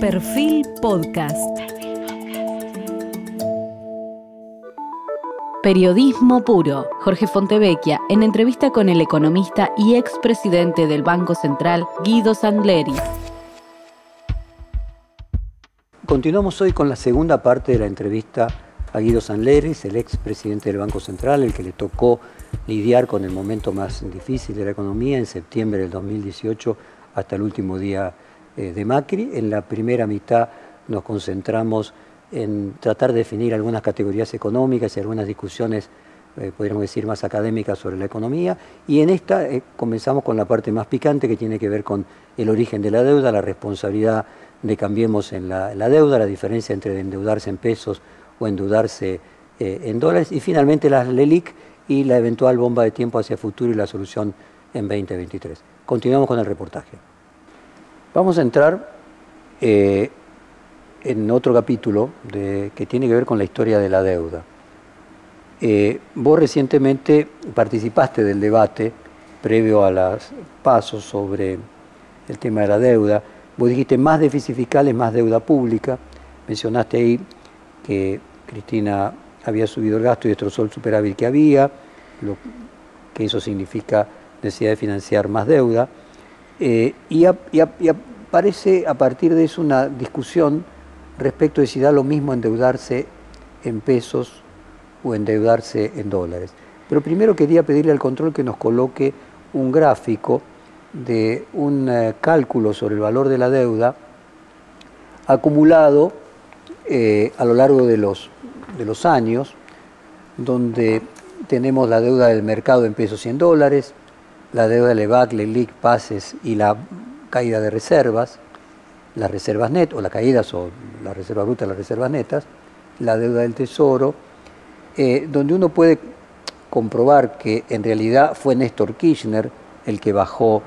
Perfil Podcast. Periodismo puro. Jorge Fontevecchia en entrevista con el economista y expresidente del Banco Central, Guido Sandleri. Continuamos hoy con la segunda parte de la entrevista a Guido Sanleris, el expresidente del Banco Central, el que le tocó lidiar con el momento más difícil de la economía en septiembre del 2018 hasta el último día eh, de Macri. En la primera mitad nos concentramos en tratar de definir algunas categorías económicas y algunas discusiones, eh, podríamos decir, más académicas sobre la economía. Y en esta eh, comenzamos con la parte más picante que tiene que ver con el origen de la deuda, la responsabilidad de Cambiemos en la, deuda, la diferencia entre endeudarse en pesos o endeudarse en dólares. Y finalmente las LELIC y la eventual bomba de tiempo hacia el futuro y la solución en 2023. Continuamos con el reportaje. Vamos a entrar eh, en otro capítulo que tiene que ver con la historia de la deuda. Eh, vos recientemente participaste del debate previo a los pasos sobre el tema de la deuda. Vos dijiste más déficit fiscal es más deuda pública. Mencionaste ahí que Cristina había subido el gasto y destrozó el superávit que había, lo que eso significa necesidad de financiar más deuda. Eh, y, aparece a partir de eso una discusión respecto de si da lo mismo endeudarse en pesos o endeudarse en dólares. Pero primero quería pedirle al control que nos coloque un gráfico de un eh, cálculo sobre el valor de la deuda acumulado eh, a lo largo de los, de los años, donde tenemos la deuda del mercado en pesos y en dólares, la deuda de EVAC, LELIC, PASES y la caída de reservas, las reservas net o las caídas o la reserva bruta, las reservas netas, la deuda del tesoro, eh, donde uno puede comprobar que en realidad fue Néstor Kirchner el que bajó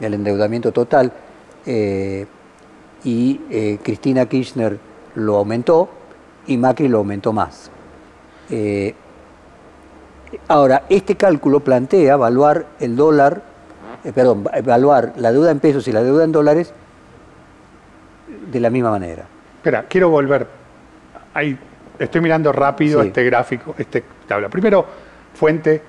el endeudamiento total eh, y eh, Cristina Kirchner lo aumentó y Macri lo aumentó más. Ahora, este cálculo plantea evaluar el dólar eh, perdón, evaluar la deuda en pesos y la deuda en dólares de la misma manera. Espera, quiero volver. Ahí estoy mirando rápido este gráfico, este tabla. Primero, fuente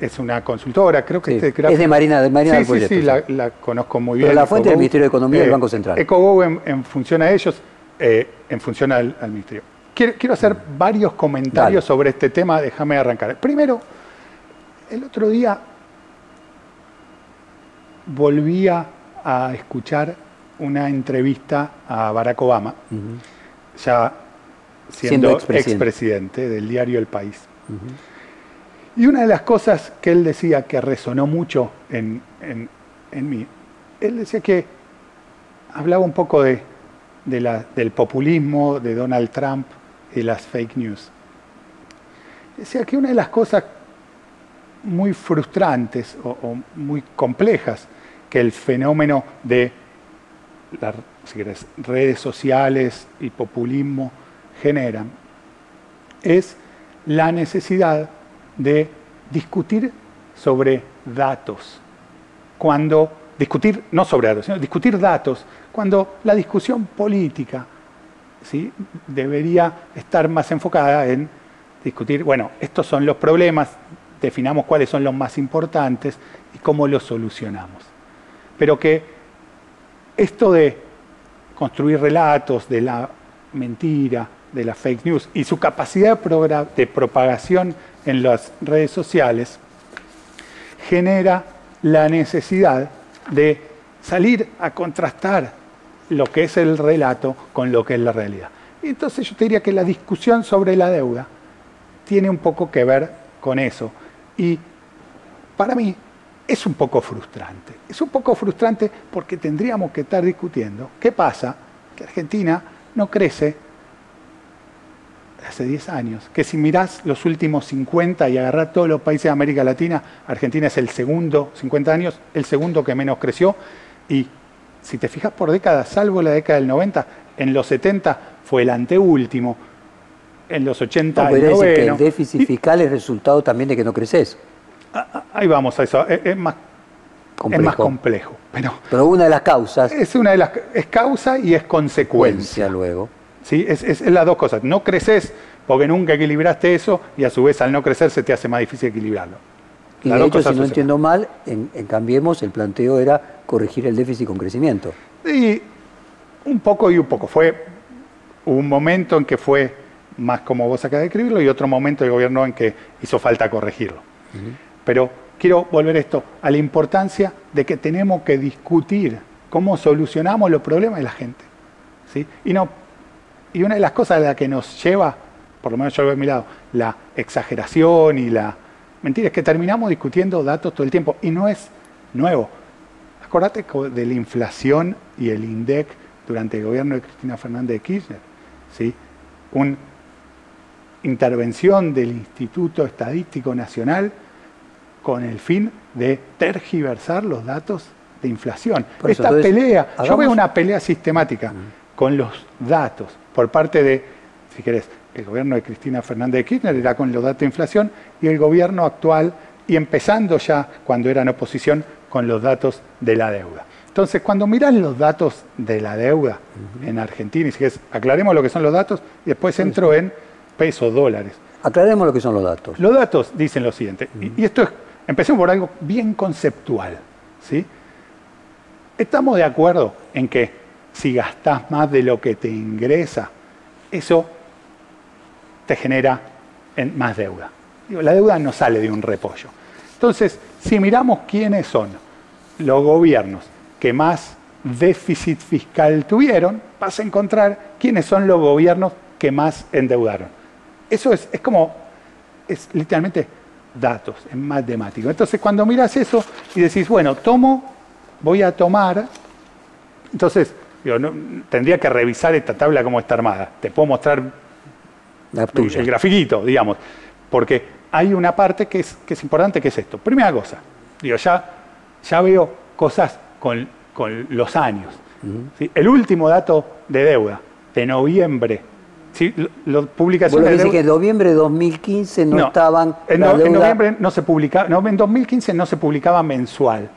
es una consultora, creo que este gráfico... Es de Marina, de Marina sí, Sí, sí, la, conozco muy bien. Pero la fuente del Ministerio de Economía y del eh, Banco Central. EcoGo en, función a ellos, eh, en función al, Ministerio. Quiero, hacer varios comentarios sobre este tema, déjame arrancar. Primero, el otro día volvía a escuchar una entrevista a Barack Obama, ya siendo, expresidente. del diario El País. Y una de las cosas que él decía que resonó mucho en, mí, él decía que hablaba un poco de, del populismo, de Donald Trump y las fake news. Decía que una de las cosas muy frustrantes o muy complejas que el fenómeno de las redes sociales y populismo generan es la necesidad de discutir sobre datos. Cuando discutir, no sobre datos, sino discutir datos, cuando la discusión política ¿sí? debería estar más enfocada en discutir, bueno, estos son los problemas, definamos cuáles son los más importantes y cómo los solucionamos pero que esto de construir relatos de la mentira, de la fake news y su capacidad de propagación en las redes sociales genera la necesidad de salir a contrastar lo que es el relato con lo que es la realidad. entonces yo te diría que la discusión sobre la deuda tiene un poco que ver con eso. Y para mí es un poco frustrante. Es un poco frustrante porque tendríamos que estar discutiendo qué pasa que Argentina no crece hace 10 años, que si mirás los últimos 50 y agarrás todos los países de América Latina, Argentina es el segundo, 50 años, el segundo que menos creció y si te fijas por décadas, salvo la década del 90, en los 70 fue el anteúltimo, en los 80 el noveno. que el déficit fiscal es resultado también de que no creces. Ahí vamos a eso. Es más, es más complejo. Pero, pero una de las causas. Es una de las es causa y es consecuencia. luego. ¿Sí? Es, es, las dos cosas. No creces porque nunca equilibraste eso y a su vez al no crecer se te hace más difícil equilibrarlo. Y de hecho, si no entiendo mal, en, Cambiemos el planteo era corregir el déficit con crecimiento. Y un poco y un poco. Fue un momento en que fue más como vos acabas de escribirlo y otro momento del gobierno en que hizo falta corregirlo. Pero quiero volver esto a la importancia de que tenemos que discutir cómo solucionamos los problemas de la gente. ¿sí? Y, no, y una de las cosas a la que nos lleva, por lo menos yo lo veo a mi lado, la exageración y la mentira es que terminamos discutiendo datos todo el tiempo y no es nuevo. Acordate de la inflación y el INDEC durante el gobierno de Cristina Fernández de Kirchner. ¿sí? Una intervención del Instituto Estadístico Nacional con el fin de tergiversar los datos de inflación. Esta pelea, yo veo una pelea sistemática mm. con los datos por parte de, si querés, el gobierno de Cristina Fernández de Kirchner era con los datos de inflación y el gobierno actual, y empezando ya cuando era en oposición, con los datos de la deuda. Entonces, cuando miran los datos de la deuda en Argentina, y si querés, aclaremos lo que son los datos y después entro en pesos, dólares. Aclaremos lo que son los datos. Los datos dicen lo siguiente, y esto es Empecemos por algo bien conceptual. ¿sí? Estamos de acuerdo en que si gastás más de lo que te ingresa, eso te genera más deuda. la deuda no sale de un repollo. Entonces, si miramos quiénes son los gobiernos que más déficit fiscal tuvieron, vas a encontrar quiénes son los gobiernos que más endeudaron. Eso es, es como, es literalmente datos, en matemático. Entonces, cuando miras eso y decís, bueno, tomo, voy a tomar, entonces, tendría que revisar esta tabla cómo está armada. Te puedo mostrar el, grafiquito, digamos, porque hay una parte que es, que es importante, que es esto. Primera cosa, digo, ya, ya veo cosas con, los años. El último dato de deuda de noviembre Sí, lo, publicaciones. que en noviembre de 2015 no, estaban. En, noviembre no se publicaba, no, en 2015 no se publicaba mensual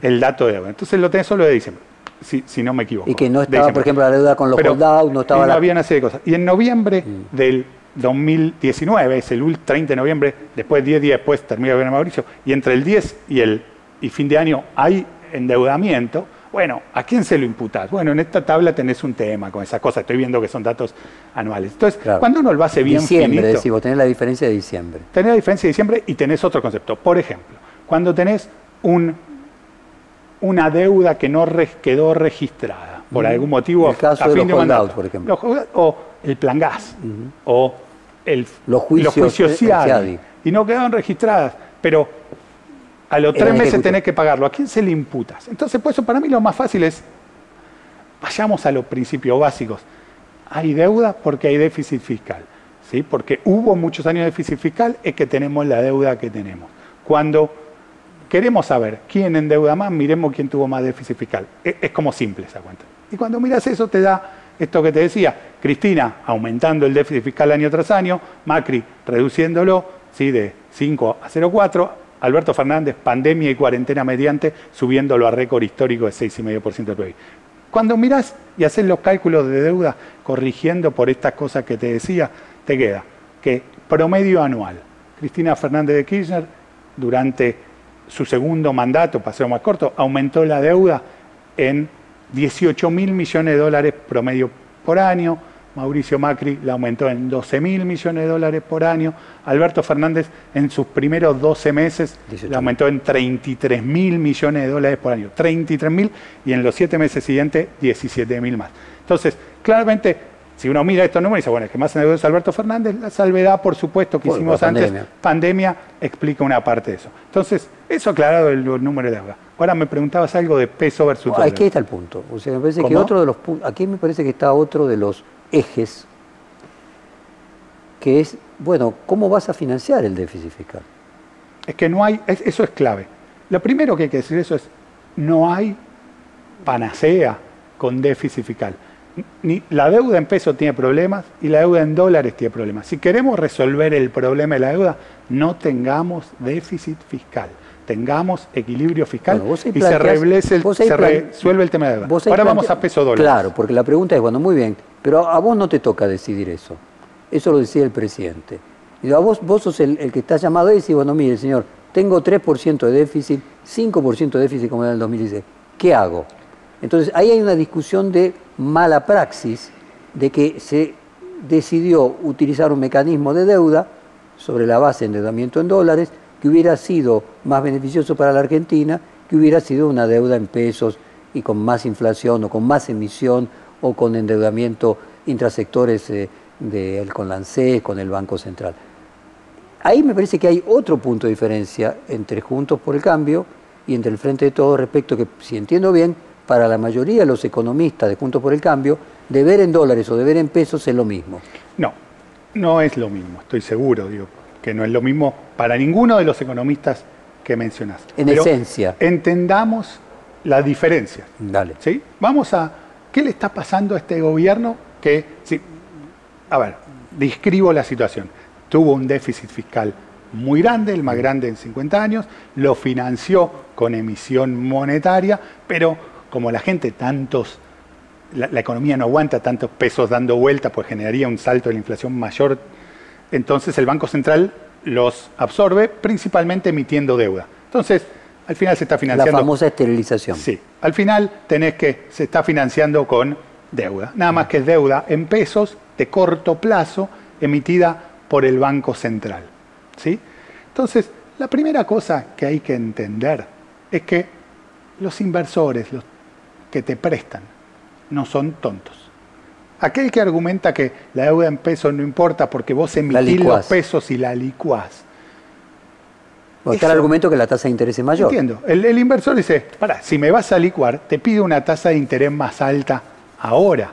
el dato de deuda. Entonces lo tenés solo de diciembre, si, si no me equivoco. Y que no estaba, por ejemplo, la deuda con los soldados, no estaba. Y no había una serie de cosas. Y en noviembre mm. del 2019, es el 30 de noviembre, después 10 días después termina el gobierno Mauricio, y entre el 10 y el y fin de año hay endeudamiento bueno, ¿a quién se lo imputas? Bueno, en esta tabla tenés un tema con esa cosa. Estoy viendo que son datos anuales. Entonces, cuando uno lo hace bien diciembre, finito... Decimos, tenés la diferencia de diciembre. Tenés la diferencia de diciembre y tenés otro concepto. Por ejemplo, cuando tenés un, una deuda que no quedó registrada por algún motivo el caso a fin de, los por ejemplo. o el plan gas, o el, los juicios, y no quedaron registradas. Pero a los tres meses tenés que pagarlo. ¿A quién se le imputas? Entonces, por eso para mí lo más fácil es, vayamos a los principios básicos. Hay deuda porque hay déficit fiscal. ¿sí? Porque hubo muchos años de déficit fiscal, es que tenemos la deuda que tenemos. Cuando queremos saber quién endeuda más, miremos quién tuvo más déficit fiscal. Es, es como simple esa cuenta. Y cuando miras eso te da esto que te decía, Cristina aumentando el déficit fiscal año tras año, Macri reduciéndolo ¿sí? de 5 a 0,4, Alberto Fernández, pandemia y cuarentena mediante, subiéndolo a récord histórico de 6,5% del PIB. Cuando mirás y haces los cálculos de deuda, corrigiendo por estas cosas que te decía, te queda que promedio anual, Cristina Fernández de Kirchner, durante su segundo mandato, paseo más corto, aumentó la deuda en 18 mil millones de dólares promedio por año, Mauricio Macri la aumentó en 12 mil millones de dólares por año. Alberto Fernández en sus primeros 12 meses la aumentó en 33 mil millones de dólares por año. 33 mil y en los 7 meses siguientes 17 mil más. Entonces, claramente, si uno mira estos números y dice, bueno, es que más endeudado es Alberto Fernández, la salvedad, por supuesto, que hicimos antes, pandemia, explica una parte de eso. Entonces, eso aclarado el, número de deuda. Ahora me preguntabas algo de peso versus dólar. Aquí está el punto. O sea, me parece que otro de los aquí me parece que está otro de los ejes, que es, bueno, ¿cómo vas a financiar el déficit fiscal? Es que no hay, eso es clave. Lo primero que hay que decir eso es, no hay panacea con déficit fiscal. Ni, la deuda en peso tiene problemas y la deuda en dólares tiene problemas. Si queremos resolver el problema de la deuda, no tengamos déficit fiscal. tengamos equilibrio fiscal y se, resuelve el tema de deuda. Ahora vamos a peso dólar. Claro, porque la pregunta es, bueno, muy bien, pero a vos no te toca decidir eso. Eso lo decía el presidente. Y a vos, vos sos el, que está llamado a decir, bueno, mire, señor, tengo 3% de déficit, 5% de déficit como era en el 2016. ¿Qué hago? Entonces, ahí hay una discusión de mala praxis, de que se decidió utilizar un mecanismo de deuda sobre la base de endeudamiento en dólares que hubiera sido más beneficioso para la Argentina, que hubiera sido una deuda en pesos y con más inflación o con más emisión o con endeudamiento intrasectores eh, con la con el Banco Central. Ahí me parece que hay otro punto de diferencia entre Juntos por el Cambio y entre el Frente de Todos respecto que, si entiendo bien, para la mayoría de los economistas de Juntos por el Cambio, deber en dólares o deber en pesos es lo mismo. No, no es lo mismo, estoy seguro, digo, que no es lo mismo para ninguno de los economistas que mencionas. En esencia. Entendamos la diferencia. Dale. ¿sí? Vamos a, ¿qué le está pasando a este gobierno que, a ver, describo la situación. Tuvo un déficit fiscal muy grande, el más grande en 50 años, lo financió con emisión monetaria, pero como la gente tantos, la, economía no aguanta tantos pesos dando vuelta, pues generaría un salto de la inflación mayor, entonces el Banco Central los absorbe principalmente emitiendo deuda. Entonces, al final se está financiando. La famosa esterilización. Sí, al final tenés que, se está financiando con deuda, nada más que deuda en pesos de corto plazo emitida por el Banco Central. ¿sí? Entonces, la primera cosa que hay que entender es que los inversores, los que te prestan, no son tontos. Aquel que argumenta que la deuda en pesos no importa porque vos emitís los pesos y la licuás. está el argumento que la tasa de interés es mayor. Entiendo. El, inversor dice, para, si me vas a licuar, te pido una tasa de interés más alta ahora.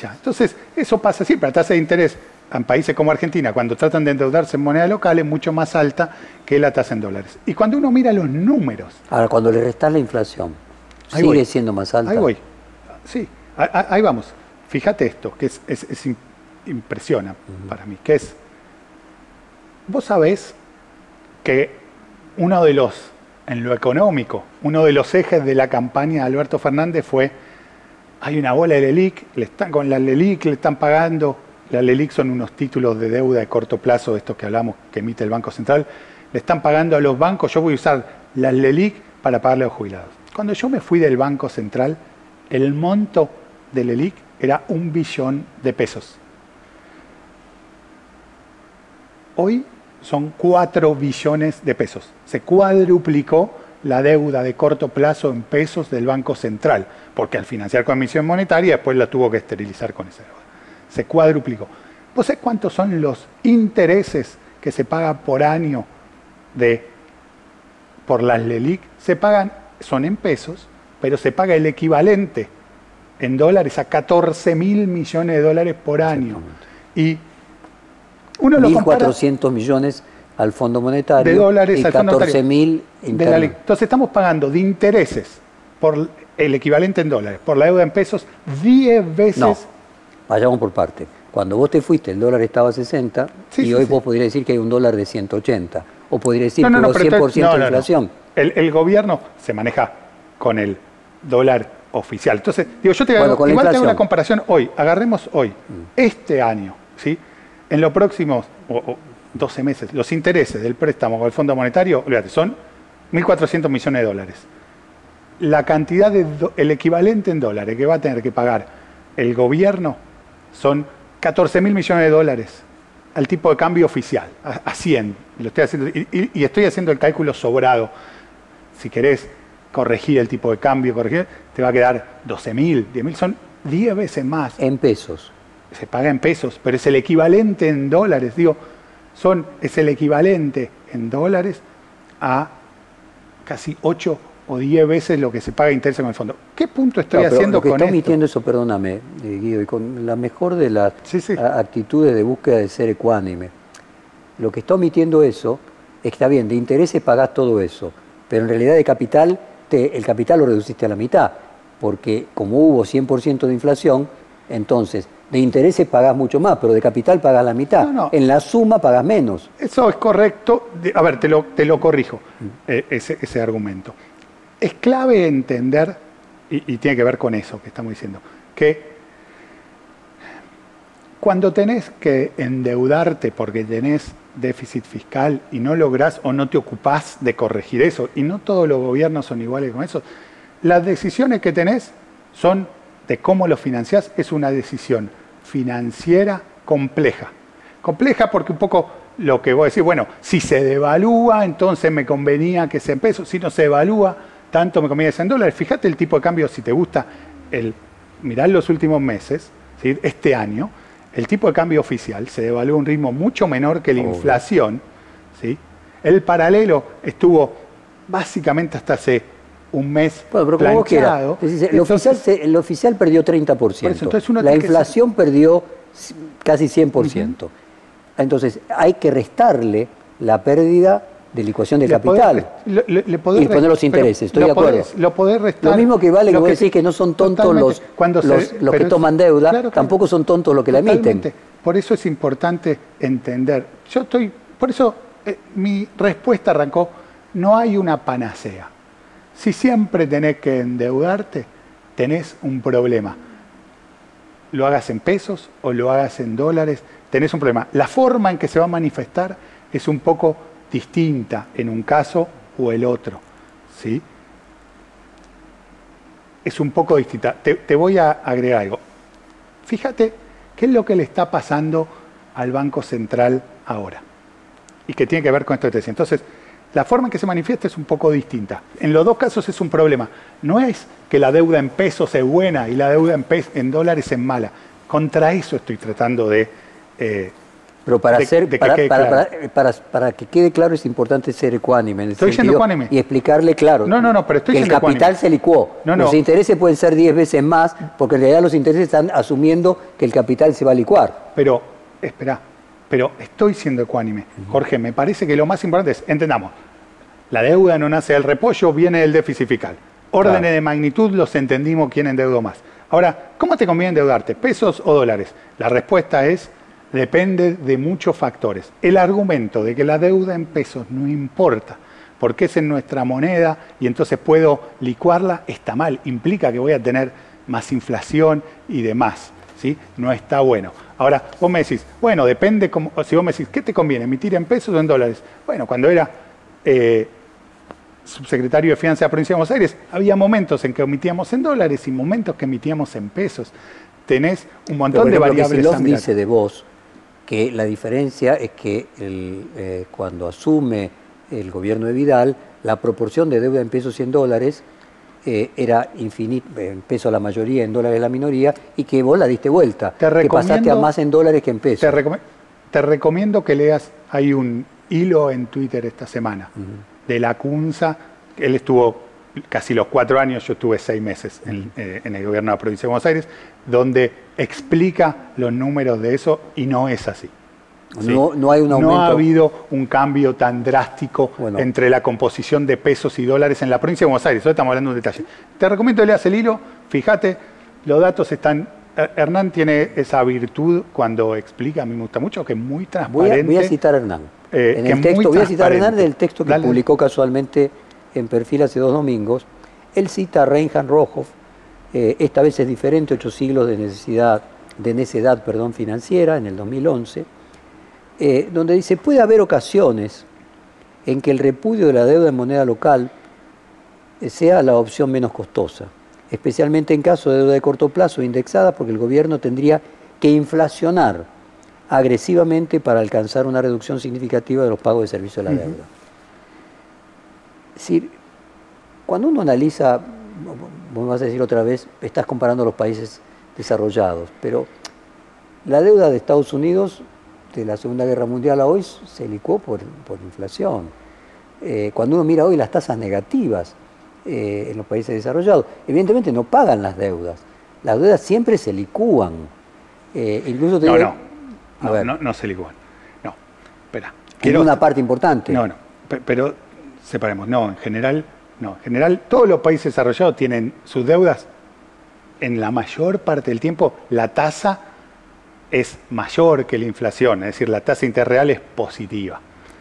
Entonces, eso pasa siempre. La tasa de interés en países como Argentina, cuando tratan de endeudarse en moneda local, es mucho más alta que la tasa en dólares. Y cuando uno mira los números. Ahora, cuando le restas la inflación, sigue siendo más alta. Ahí voy. Sí, ahí vamos. Fíjate esto, que es, impresiona para mí, que es, vos sabés que uno de los, en lo económico, uno de los ejes de la campaña de Alberto Fernández fue hay una bola de LELIC, le están, con la LELIC le están pagando, la LELIC son unos títulos de deuda de corto plazo, estos que hablamos que emite el Banco Central, le están pagando a los bancos, yo voy a usar la LELIC para pagarle a los jubilados. Cuando yo me fui del Banco Central, el monto de LELIC era un billón de pesos. Hoy son cuatro billones de pesos. Se cuadruplicó la deuda de corto plazo en pesos del Banco Central, porque al financiar con emisión monetaria después la tuvo que esterilizar con esa deuda. Se cuadruplicó. ¿Vos sabés cuántos son los intereses que se pagan por año de, por las LELIC? Se pagan, son en pesos, pero se paga el equivalente en dólares a 14 mil millones de dólares por año. Y uno lo 1.400 millones al Fondo Monetario de dólares y 14 mil Entonces estamos pagando de intereses por el equivalente en dólares, por la deuda en pesos, 10 veces. No, vayamos por parte. Cuando vos te fuiste, el dólar estaba a 60 y hoy vos podrías decir que hay un dólar de 180. O podrías decir que hubo 100% de inflación. El, gobierno se maneja con el dólar oficial. Entonces, digo, yo te igual tengo una comparación hoy. Agarremos hoy, mm. este año, ¿sí? En los próximos, 12 meses, los intereses del préstamo con el Fondo Monetario, son 1.400 millones de dólares. La cantidad de, el equivalente en dólares que va a tener que pagar el gobierno son 14 mil millones de dólares al tipo de cambio oficial, a, 100. Lo estoy haciendo, y, estoy haciendo el cálculo sobrado. Si querés corregir el tipo de cambio, corregir, te va a quedar 12 mil, 10 mil, son 10 veces más. En pesos. Se paga en pesos, pero es el equivalente en dólares. Digo, son, es el equivalente en dólares a casi 8 o 10 veces lo que se paga interés con el fondo. ¿Qué punto estoy haciendo lo que con está omitiendo eso, perdóname, eh, Guido, y con la mejor de las actitudes de búsqueda de ser ecuánime. Lo que está omitiendo eso está bien, de intereses pagás todo eso, pero en realidad de capital, te, el capital lo reduciste a la mitad, porque como hubo 100% de inflación, Entonces, de intereses pagas mucho más, pero de capital pagas la mitad. En la suma pagas menos. Eso es correcto. A ver, te lo, te lo corrijo, mm. eh, ese, ese, argumento. Es clave entender, y, tiene que ver con eso que estamos diciendo, que cuando tenés que endeudarte porque tenés déficit fiscal y no lográs o no te ocupás de corregir eso, y no todos los gobiernos son iguales con eso, las decisiones que tenés son de cómo lo financiás, es una decisión financiera compleja. Compleja porque un poco lo que voy a decir, bueno, si se devalúa, entonces me convenía que sea en pesos, si no se devalúa, tanto me conviene que sea en dólares. Fíjate el tipo de cambio, si te gusta, el, mirar los últimos meses, este año, el tipo de cambio oficial se devaluó a un ritmo mucho menor que la inflación. ¿sí? El paralelo estuvo básicamente hasta hace un mes bueno, pero el, oficial el, oficial perdió 30%. la inflación perdió casi 100%. Entonces, hay que restarle la pérdida de licuación de capital y poner los intereses, estoy de acuerdo. lo, mismo que vale que vos decís que no son tontos los, los, que toman deuda, tampoco son tontos los que la emiten. Por eso es importante entender. Yo estoy, por eso eh, mi respuesta arrancó, no hay una panacea. Si siempre tenés que endeudarte, tenés un problema. Lo hagas en pesos o lo hagas en dólares, tenés un problema. La forma en que se va a manifestar es un poco distinta en un caso o el otro. ¿sí? Es un poco distinta. Te, voy a agregar algo. Fíjate qué es lo que le está pasando al Banco Central ahora. Y que tiene que ver con esto que te decía. Entonces, la forma en que se manifiesta es un poco distinta. En los dos casos es un problema. No es que la deuda en pesos es buena y la deuda en, dólares es mala. Contra eso estoy tratando de... Eh, pero para, hacer, para, que quede claro es importante ser ecuánime. En estoy sentido, ecuánime. Y explicarle claro no, no, no, pero estoy que el capital se licuó. Los intereses pueden ser 10 veces más porque en realidad los intereses están asumiendo que el capital se va a licuar. Pero, espera, pero estoy siendo ecuánime. Jorge, me parece que lo más importante es, entendamos, la deuda no nace del repollo, viene del déficit fiscal. Órdenes de magnitud los entendimos quién endeudó más. Ahora, ¿cómo te conviene endeudarte? ¿Pesos o dólares? La respuesta es, depende de muchos factores. El argumento de que la deuda en pesos no importa, porque es en nuestra moneda y entonces puedo licuarla, está mal. Implica que voy a tener más inflación y demás. ¿sí? No está bueno. Ahora, vos me decís, bueno, depende, cómo, si vos me decís, ¿qué te conviene, emitir en pesos o en dólares? Bueno, cuando era eh, subsecretario de Finanzas de la Provincia de Buenos Aires, había momentos en que emitíamos en dólares y momentos que emitíamos en pesos. Tenés un montón de variables. Lo que dice de vos que la diferencia es que eh, cuando asume el gobierno de Vidal, la proporción de deuda en pesos y en dólares eh, era infinito, en pesos la mayoría, en dólares la minoría, y que vos la diste vuelta, te que pasaste a más en dólares que en pesos. Te, recomiendo que leas, hay un hilo en Twitter esta semana de la CUNSA, él estuvo casi los cuatro años, yo estuve seis meses en, eh, en, el gobierno de la provincia de Buenos Aires, donde explica los números de eso y no es así. No, hay un aumento. no ha habido un cambio tan drástico entre la composición de pesos y dólares en la provincia de Buenos Aires. Hoy estamos hablando de un detalle. Te recomiendo que leas el hilo. Fíjate, los datos están. Hernán tiene esa virtud cuando explica, a mí me gusta mucho, que es muy transparente. Voy a, citar a Hernán. Eh, en el texto, voy a citar a Hernán del texto que publicó casualmente en Perfil hace dos domingos. Él cita a Reinhard Rohoff, eh, esta vez es diferente, ocho siglos de necesidad, de necedad perdón, financiera, en el 2011 eh, donde dice, puede haber ocasiones en que el repudio de la deuda en moneda local eh, sea la opción menos costosa, especialmente en caso de deuda de corto plazo indexada, porque el gobierno tendría que inflacionar agresivamente para alcanzar una reducción significativa de los pagos de servicio de la deuda. Es decir, cuando uno analiza, vos vas a decir otra vez, estás comparando los países desarrollados, pero la deuda de Estados Unidos de la Segunda Guerra Mundial a hoy se licuó por, inflación. Eh, cuando uno mira hoy las tasas negativas eh, en los países desarrollados, evidentemente no pagan las deudas. Las deudas siempre se licúan. Eh, incluso no, no. No, no, se licúan. No, espera. Quiero... una parte importante. No, no. Pero separemos. No, en general, no. En general, todos los países desarrollados tienen sus deudas en la mayor parte del tiempo la tasa es mayor que la inflación, es decir, la tasa interreal es positiva.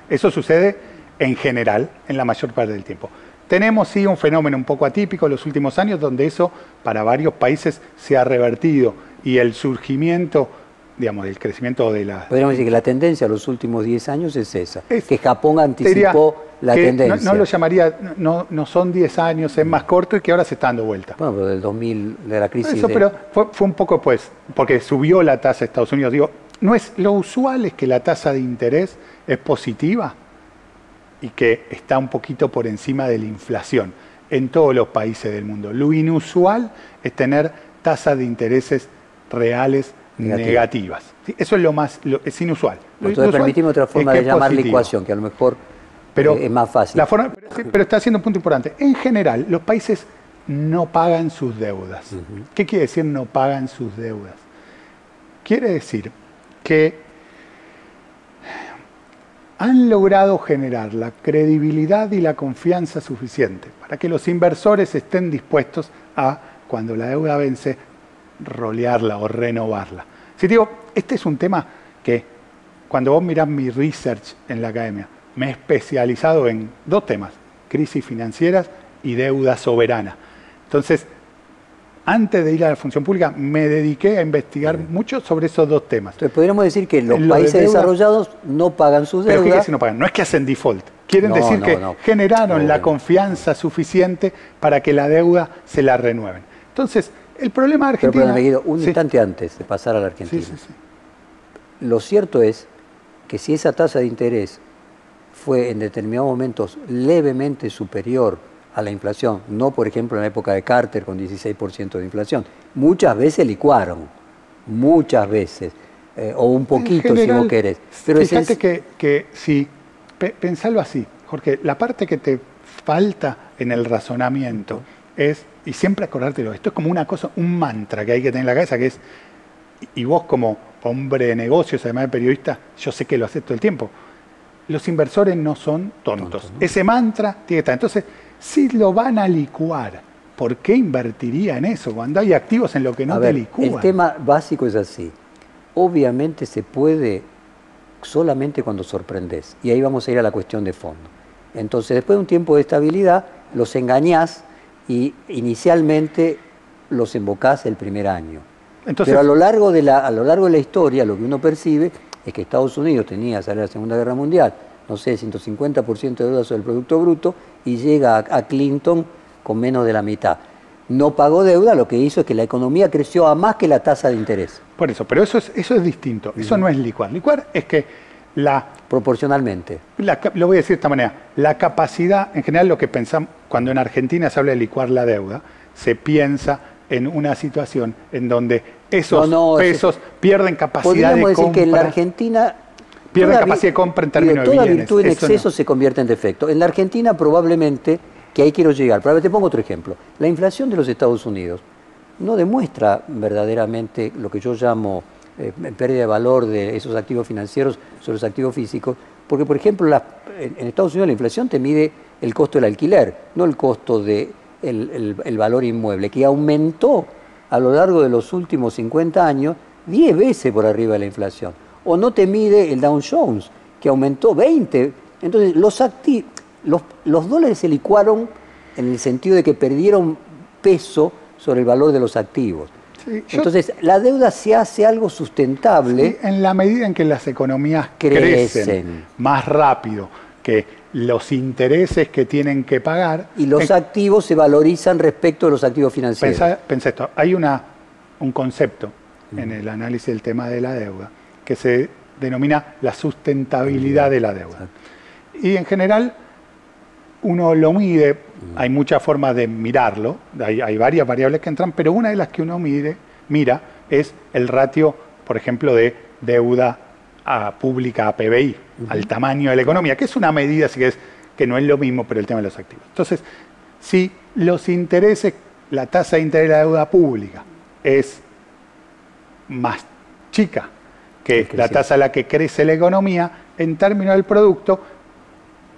Eso sucede en general en la mayor parte del tiempo. Tenemos sí un fenómeno un poco atípico en los últimos años donde eso para varios países se ha revertido y el surgimiento digamos, del crecimiento de la... Podríamos decir que la tendencia a los últimos 10 años es esa, que Japón anticipó la tendencia. No, lo llamaría, no, no son 10 años, es más corto y que ahora se está dando vuelta. Bueno, pero del 2000, de la crisis... Eso, pero fue, fue, un poco pues, porque subió la tasa de Estados Unidos. Digo, no es, lo usual es que la tasa de interés es positiva y que está un poquito por encima de la inflación en todos los países del mundo. Lo inusual es tener tasas de intereses reales negativas. Eso es lo más, es inusual. Entonces permitimos otra forma de llamar la ecuación, que a lo mejor pero eh, es más fácil. La forma, pero, está haciendo un punto importante. En general, los países no pagan sus deudas. ¿Qué quiere decir no pagan sus deudas? Quiere decir que han logrado generar la credibilidad y la confianza suficiente para que los inversores estén dispuestos a, cuando la deuda vence, rolearla o renovarla. Si digo, este es un tema que cuando vos mirás mi research en la academia, me he especializado en dos temas, crisis financieras y deuda soberana. Entonces, antes de ir a la función pública, me dediqué a investigar mucho sobre esos dos temas. Entonces, podríamos decir que los países desarrollados no pagan sus deudas. Pero ¿qué no pagan? No es que hacen default. Quieren decir que generaron la confianza suficiente para que la deuda se la renueven. Entonces, el problema de Argentina... Pero, un instante antes de pasar a la Argentina. Lo cierto es que si esa tasa de interés fue en determinados momentos levemente superior a la inflación, no por ejemplo en la época de Carter con 16% de inflación, muchas veces licuaron, muchas veces, eh, o un poquito si vos querés. Pero fíjate que, que si, pensalo así, Jorge, la parte que te falta en el razonamiento es y siempre acordártelo, esto es como una cosa, un mantra que hay que tener en la cabeza, que es, y vos como hombre de negocios, además de periodista, yo sé que lo haces todo el tiempo, los inversores no son tontos. Ese mantra tiene que estar. Entonces, si lo van a licuar, ¿por qué invertiría en eso cuando hay activos en lo que no te licúan? El tema básico es así. Obviamente se puede solamente cuando sorprendes. Y ahí vamos a ir a la cuestión de fondo. Entonces, después de un tiempo de estabilidad, los engañás y inicialmente los invocás el primer año. Pero a lo, largo de la, a lo largo de la historia, lo que uno percibe es que Estados Unidos tenía, sale la Segunda Guerra Mundial, no sé, 150% de deuda sobre el Producto Bruto, y llega a, Clinton con menos de la mitad. No pagó deuda, lo que hizo es que la economía creció a más que la tasa de interés. Por eso, pero eso es, eso es distinto, eso no es licuar. Licuar es que la... Proporcionalmente. lo voy a decir de esta manera, la capacidad, en general lo que pensamos, cuando en Argentina se habla de licuar la deuda, se piensa en una situación en donde esos pesos pierden capacidad de compra. decir que en la Argentina pierden capacidad de compra en términos de bienes. Toda virtud en exceso se convierte en defecto. En la Argentina probablemente, que ahí quiero llegar, pero te pongo otro ejemplo. La inflación de los Estados Unidos no demuestra verdaderamente lo que yo llamo eh, pérdida de valor de esos activos financieros sobre los activos físicos, porque por ejemplo en Estados Unidos la inflación te mide el costo del alquiler, no el costo del de valor inmueble, que aumentó a lo largo de los últimos 50 años 10 veces por arriba de la inflación. O no te mide el Dow Jones, que aumentó 20. Entonces, los, los, los dólares se licuaron en el sentido de que perdieron peso sobre el valor de los activos. Entonces, la deuda se hace algo sustentable. en la medida en que las economías crecen, más rápido que los intereses que tienen que pagar. Y los activos se valorizan respecto de los activos financieros. Pensá, esto, hay una, un concepto en el análisis del tema de la deuda que se denomina la sustentabilidad de la deuda. Y en general uno lo mide hay muchas formas de mirarlo, hay, varias variables que entran, pero una de las que uno mide, mira es el ratio, por ejemplo, de deuda pública a PBI, al tamaño de la economía, que es una medida, así que, es, que no es lo mismo, pero el tema de los activos. Entonces, si los intereses, la tasa de interés de la deuda pública es más chica que la tasa a la que crece la economía, en términos del producto,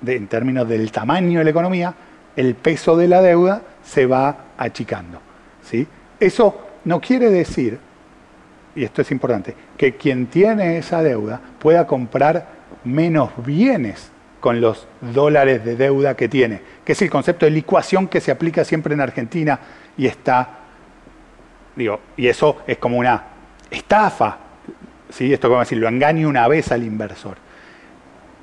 en términos del tamaño de la economía, el peso de la deuda se va achicando. ¿sí? Eso no quiere decir, y esto es importante, que quien tiene esa deuda pueda comprar menos bienes con los dólares de deuda que tiene, que es el concepto de licuación que se aplica siempre en Argentina y está, digo, y eso es como una estafa, ¿sí? esto como decir, lo engaño una vez al inversor.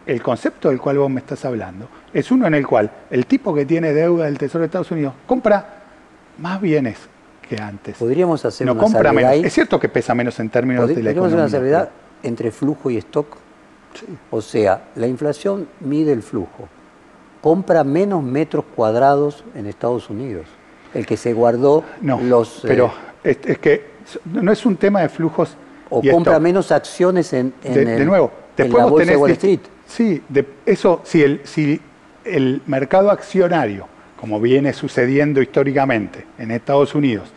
El concepto del cual vos me estás hablando es uno en el cual el tipo que tiene deuda del Tesoro de Estados Unidos compra más bienes que antes. Podríamos hacer no una compra menos. Es cierto que pesa menos en términos de la economía. hacer una salvedad entre flujo y stock. O sea, la inflación mide el flujo. Compra menos metros cuadrados en Estados Unidos. El que se guardó no, los. Pero eh, es, que no es un tema de flujos. O compra menos acciones en, de, el, nuevo, después la bolsa de Wall Street. Sí, de, eso, si el, si el mercado accionario, como viene sucediendo históricamente en Estados Unidos,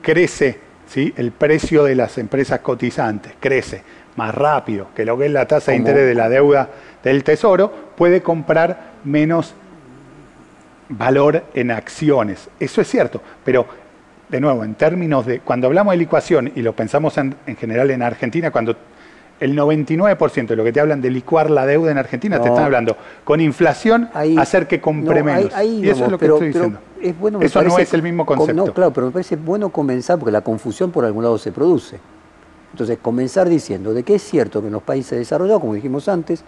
crece, ¿sí? el precio de las empresas cotizantes crece más rápido que lo que es la tasa de interés de la deuda del tesoro, puede comprar menos valor en acciones. Eso es cierto, pero de nuevo, en términos de, cuando hablamos de licuación y lo pensamos en, en general en Argentina, cuando el 99% de lo que te hablan de licuar la deuda en Argentina te están hablando con inflación hacer que compre menos. y eso es lo que estoy diciendo. eso no es el mismo concepto. no, claro, pero me parece bueno comenzar porque la confusión por algún lado se produce. Entonces, comenzar diciendo de que es cierto que en los países desarrollados, como dijimos antes,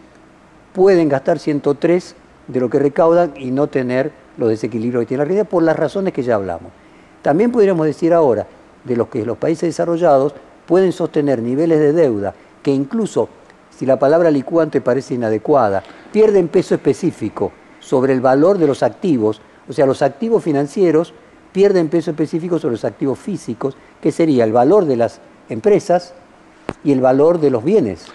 pueden gastar 103 de lo que recaudan y no tener los desequilibrios que tiene la Argentina por las razones que ya hablamos. También podríamos decir ahora de los que los países desarrollados pueden sostener niveles de deuda que incluso, si la palabra licuante parece inadecuada, pierden peso específico sobre el valor de los activos, o sea, los activos financieros pierden peso específico sobre los activos físicos, que sería el valor de las empresas y el valor de los bienes.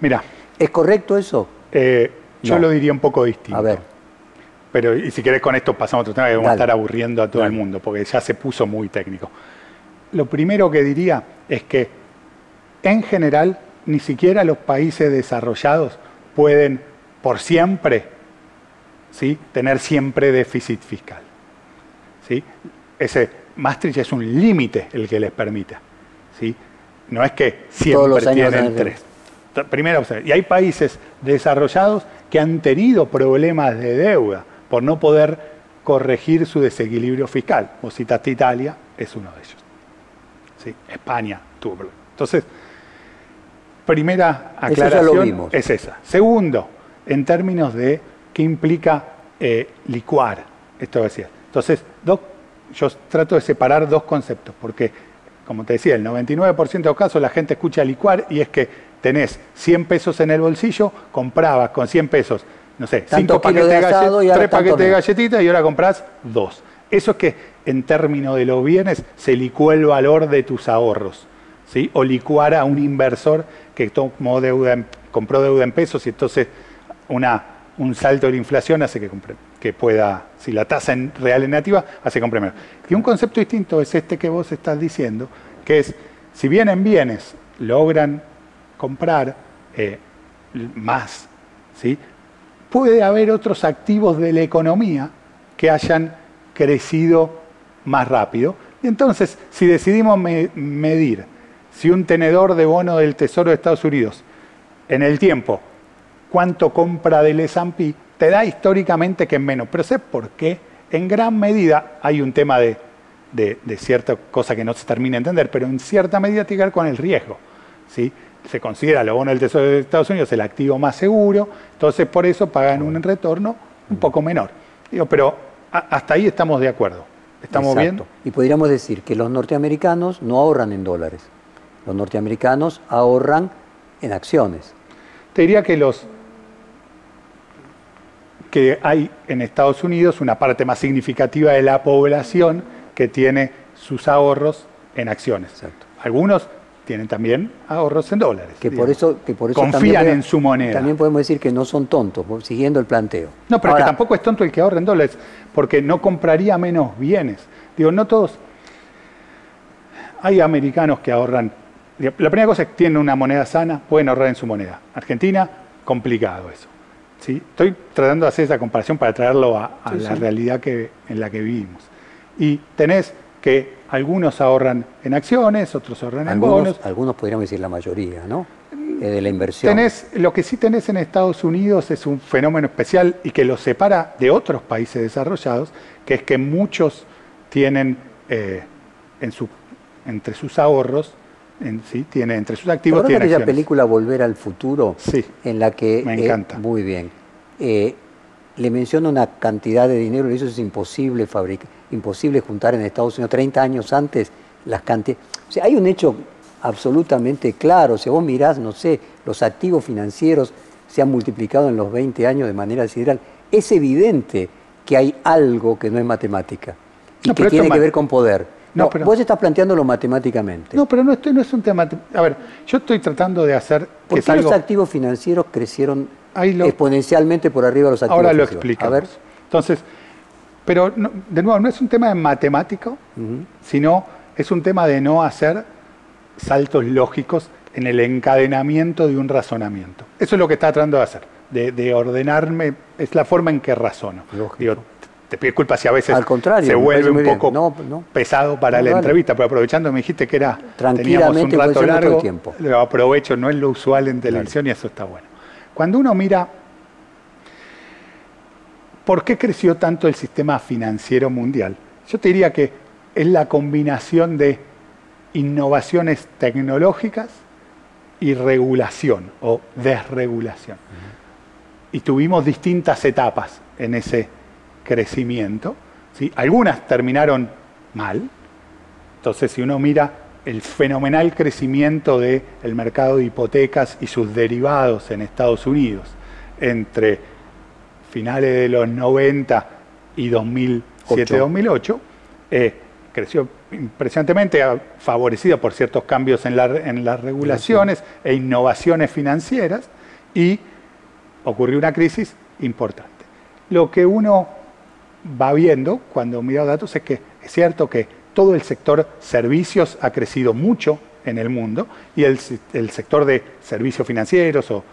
Mira. ¿Es correcto eso? Eh, yo lo diría un poco distinto. A ver. Pero, y si querés con esto pasamos a otro tema que vamos a estar aburriendo a todo el mundo, porque ya se puso muy técnico. Lo primero que diría es que, en general, ni siquiera los países desarrollados pueden por siempre ¿sí? tener siempre déficit fiscal. ¿sí? Ese Maastricht es un límite el que les permita. ¿sí? No es que siempre tienen tres. Primero, y hay países desarrollados que han tenido problemas de deuda por no poder corregir su desequilibrio fiscal. Vos citaste Italia, es uno de ellos. ¿Sí? España tuvo Entonces, primera aclaración es esa. Segundo, en términos de qué implica eh, licuar, esto decía. Entonces, yo trato de separar dos conceptos, porque, como te decía, el 99% de los casos la gente escucha licuar y es que tenés 100 pesos en el bolsillo, comprabas con 100 pesos, no sé, 5 paquetes de, galletitas, 3 paquetes de galletitas y ahora compras 2. Eso es que en términos de los bienes se licuó el valor de tus ahorros. ¿sí? O licuar a un inversor que tomó deuda, compró deuda en pesos y entonces una, un salto de la inflación hace que, que pueda, si la tasa en real es negativa, hace que compre menos. Y un concepto distinto es este que vos estás diciendo, que es, si vienen bienes, logran comprar eh, más, ¿sí? puede haber otros activos de la economía que hayan crecido más rápido. Y entonces, si decidimos medir si un tenedor de bono del Tesoro de Estados Unidos en el tiempo, cuánto compra del S&P, te da históricamente que es menos. Pero sé por qué. En gran medida hay un tema de, cierta cosa que no se termina de entender, pero en cierta medida tiene que ver con el riesgo. ¿sí? Se considera los bonos del Tesoro de Estados Unidos el activo más seguro, entonces por eso pagan un retorno un poco menor. Digo, pero hasta ahí estamos de acuerdo. ¿Estamos bien? Y podríamos decir que los norteamericanos no ahorran en dólares los norteamericanos ahorran en acciones. Te diría que los que hay en Estados Unidos una parte más significativa de la población que tiene sus ahorros en acciones. Algunos tienen también ahorros en dólares. Que por eso, que por eso confían en su moneda. También podemos decir que no son tontos, siguiendo el planteo. No, pero que tampoco es tonto el que ahorra en dólares, porque no compraría menos bienes. Digo, no todos. Hay americanos que ahorran la primera cosa es que tienen una moneda sana, pueden ahorrar en su moneda. Argentina, complicado eso. ¿sí? Estoy tratando de hacer esa comparación para traerlo a, la realidad que, en la que vivimos. Y tenés que algunos ahorran en acciones, otros ahorran en bonos. Algunos podríamos decir la mayoría, ¿no? Eh, de la inversión. Tenés, lo que sí tenés en Estados Unidos es un fenómeno especial y que los separa de otros países desarrollados, que es que muchos tienen eh, en su, entre sus ahorros, en, sí, tiene, entre sus activos tiene aquella película Volver al Futuro? Sí. En la que... Me encanta. muy bien. Eh, le menciona una cantidad de dinero y eso es imposible fabricar, imposible juntar en Estados Unidos 30 años antes las cantidades. O sea, hay un hecho absolutamente claro. Si vos mirás, no sé, los activos financieros se han multiplicado en los 20 años de manera sideral. Es evidente que hay algo que no es matemática y que tiene que ver con poder. No, pero, vos estás planteándolo matemáticamente. No, pero no, estoy, no es un tema. A ver, yo estoy tratando de hacer. ¿Por qué los activos financieros crecieron exponencialmente por arriba de los activos Ahora lo explico. A ver. Entonces, pero de nuevo, no es un tema de matemático, sino es un tema de no hacer saltos lógicos en el encadenamiento de un razonamiento. Eso es lo que está tratando de hacer, de, ordenarme, es la forma en que razono. Digo, te pido disculpas si a veces se vuelve un poco pesado para la entrevista, pero aprovechando me dijiste que era teníamos un rato largo, tiempo. lo aprovecho, no es lo usual en televisión y eso está bueno. Cuando uno mira por qué creció tanto el sistema financiero mundial, yo te diría que es la combinación de innovaciones tecnológicas y regulación o desregulación. Y tuvimos distintas etapas en ese crecimiento. ¿sí? Algunas terminaron mal. Entonces, si uno mira el fenomenal crecimiento del mercado de hipotecas y sus derivados en Estados Unidos entre finales de los 90 y 2007-2008, eh, creció impresionantemente, favorecido por ciertos cambios en, en las regulaciones e innovaciones financieras, y ocurrió una crisis importante. Lo que uno va viendo cuando mira datos es que es cierto que todo el sector servicios ha crecido mucho en el mundo y el, sector de servicios financieros o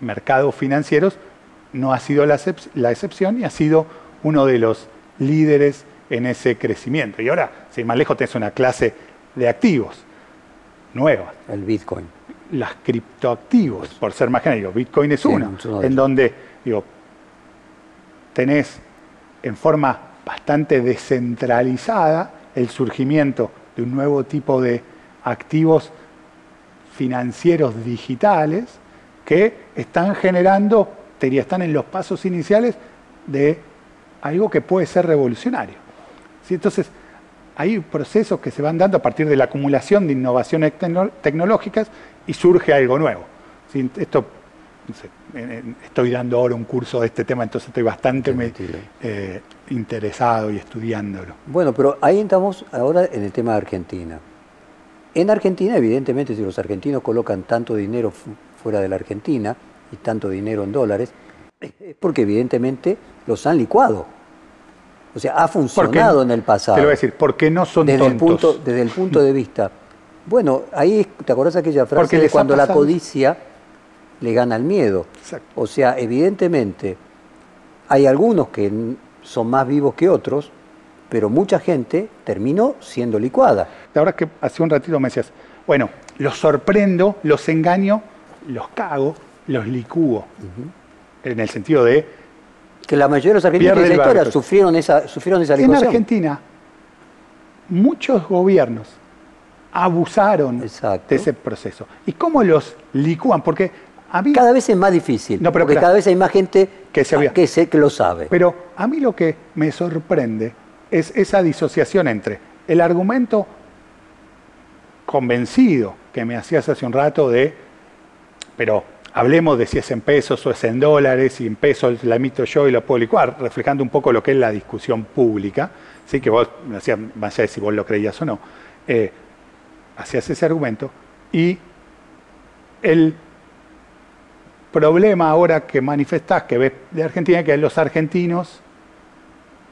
mercados financieros no ha sido la, excepción y ha sido uno de los líderes en ese crecimiento. Y ahora, sin más lejos, tenés una clase de activos nuevas. El Bitcoin. Las criptoactivos, por ser más genérico. Bitcoin es uno, en donde digo, tenés en forma bastante descentralizada el surgimiento de un nuevo tipo de activos financieros digitales que están generando, están en los pasos iniciales de algo que puede ser revolucionario. Entonces, hay procesos que se van dando a partir de la acumulación de innovaciones tecnológicas y surge algo nuevo. Esto estoy dando ahora un curso de este tema, entonces estoy bastante eh, interesado y estudiándolo. Bueno, pero ahí estamos ahora en el tema de Argentina. En Argentina, evidentemente, si los argentinos colocan tanto dinero fuera de la Argentina y tanto dinero en dólares, es porque evidentemente los han licuado. O sea, ha funcionado en el pasado. Te lo voy a decir, porque no son desde tontos. El punto, desde el punto de vista... Bueno, ahí, ¿te acordás aquella frase de cuando la codicia le gana el miedo. O sea, evidentemente, hay algunos que son más vivos que otros, pero mucha gente terminó siendo licuada. La verdad es que hace un ratito me decías, bueno, los sorprendo, los engaño, los cago, los licúo. En el sentido de... Que la mayoría de los argentinos de esa historia sufrieron esa, sufrieron esa licuación. En Argentina, muchos gobiernos abusaron de ese proceso. ¿Y cómo los licúan? Porque cada vez es más difícil, porque cada vez hay más gente que, que, que lo sabe. Pero a mí lo que me sorprende es esa disociación entre el argumento convencido que me hacías hace un rato de, pero hablemos de si es en pesos o es en dólares, y en pesos la emito yo y lo puedo licuar, reflejando un poco lo que es la discusión pública, ¿sí? que vos, más allá de si vos lo creías o no, eh, hacías ese argumento, y el problema ahora que manifestás, que ves de Argentina, que los argentinos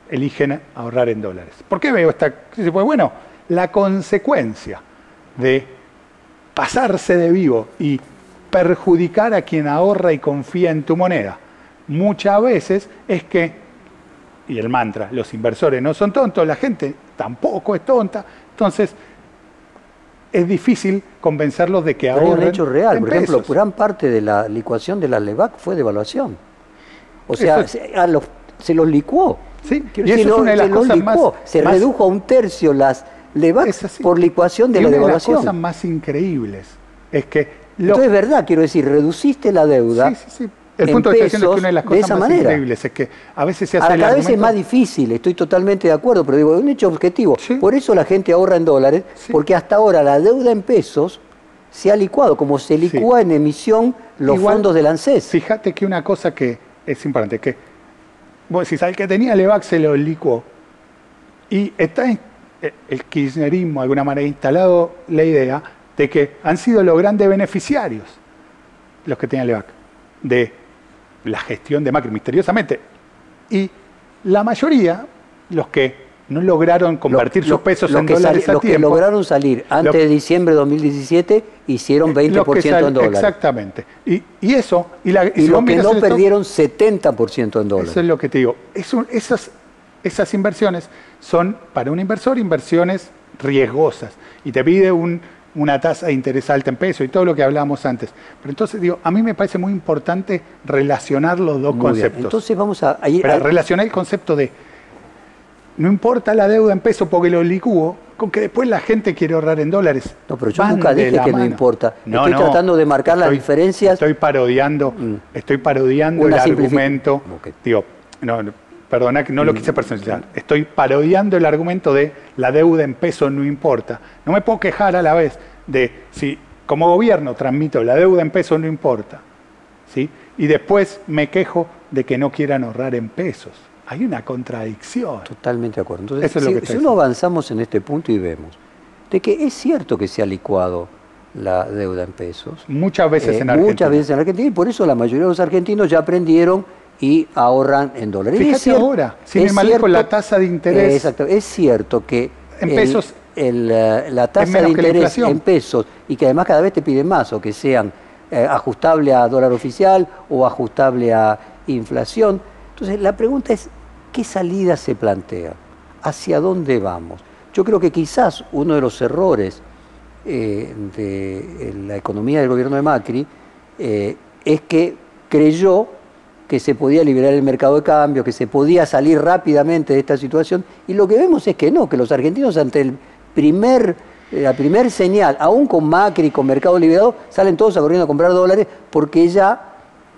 eligen ahorrar en dólares. ¿Por qué veo esta? Pues bueno, la consecuencia de pasarse de vivo y perjudicar a quien ahorra y confía en tu moneda muchas veces es que, y el mantra, los inversores no son tontos, la gente tampoco es tonta. Entonces, es difícil convencerlos de que ahora. Hay un hecho real. Por ejemplo, gran parte de la licuación de la LEVAC fue devaluación. O sea, se, los licuó. Sí, y eso es una de las cosas más, Se redujo a un tercio las LEVAC por licuación de la devaluación. Una de las cosas más increíbles es que. Lo... es verdad, quiero decir, reduciste la deuda. Sí, sí, sí el punto de vista es que una de las cosas más increíbles es que a veces se hace. A cada vez es más difícil, estoy totalmente de acuerdo, pero digo, es un hecho objetivo. Por eso la gente ahorra en dólares, porque hasta ahora la deuda en pesos se ha licuado, como se licúa en emisión los fondos del ANSES. Fíjate que una cosa que es importante, que vos decís, al que tenía Levac se lo licuó. Y está en el kirchnerismo, de alguna manera, instalado la idea de que han sido los grandes beneficiarios los que tenían Levac de la gestión de Macri, misteriosamente. Y la mayoría, los que no lograron convertir sus pesos en dólares Los que lograron salir antes de diciembre de 2017 hicieron 20% en dólares. Exactamente. Y, eso... Y, la, y, los que no perdieron 70% en dólares. Eso es lo que te digo. esas, esas inversiones son, para un inversor, inversiones riesgosas. Y te pide un una tasa de interés alta en peso y todo lo que hablábamos antes. Pero entonces digo, a mí me parece muy importante relacionar los dos conceptos. Entonces vamos a, ir a... relacionar el concepto de no importa la deuda en peso porque lo licúo, con que después la gente quiere ahorrar en dólares. No, pero yo nunca dije que no importa. estoy tratando de marcar las diferencias. Estoy parodiando, mm. estoy parodiando el argumento. Digo, no, perdona que no lo mm. quise personalizar, estoy parodiando el argumento de la deuda en peso no importa. No me puedo quejar a la vez de si como gobierno transmito la deuda en peso no importa, ¿sí? y después me quejo de que no quieran ahorrar en pesos. Hay una contradicción. Totalmente de acuerdo. Entonces, si, uno avanzamos en este punto y vemos de que es cierto que se ha licuado la deuda en pesos. Muchas veces eh, en Argentina. Muchas veces en Argentina, y por eso la mayoría de los argentinos ya aprendieron y ahorran en dólares. Fíjate ahora, sin ir más la tasa de interés. exacto, es cierto que en pesos eh, la tasa de interés en pesos y que además cada vez te piden más o que sean eh, ajustables a dólar oficial o ajustable a inflación. Entonces la pregunta es, ¿qué salida se plantea? ¿Hacia dónde vamos? Yo creo que quizás uno de los errores eh, de la economía del gobierno de Macri es que creyó que se podía liberar el mercado de cambio, que se podía salir rápidamente de esta situación, y lo que vemos es que no, que los argentinos ante el primer, eh, la primer señal, aún con Macri, con mercado liberado, salen todos a corriendo a comprar dólares porque ya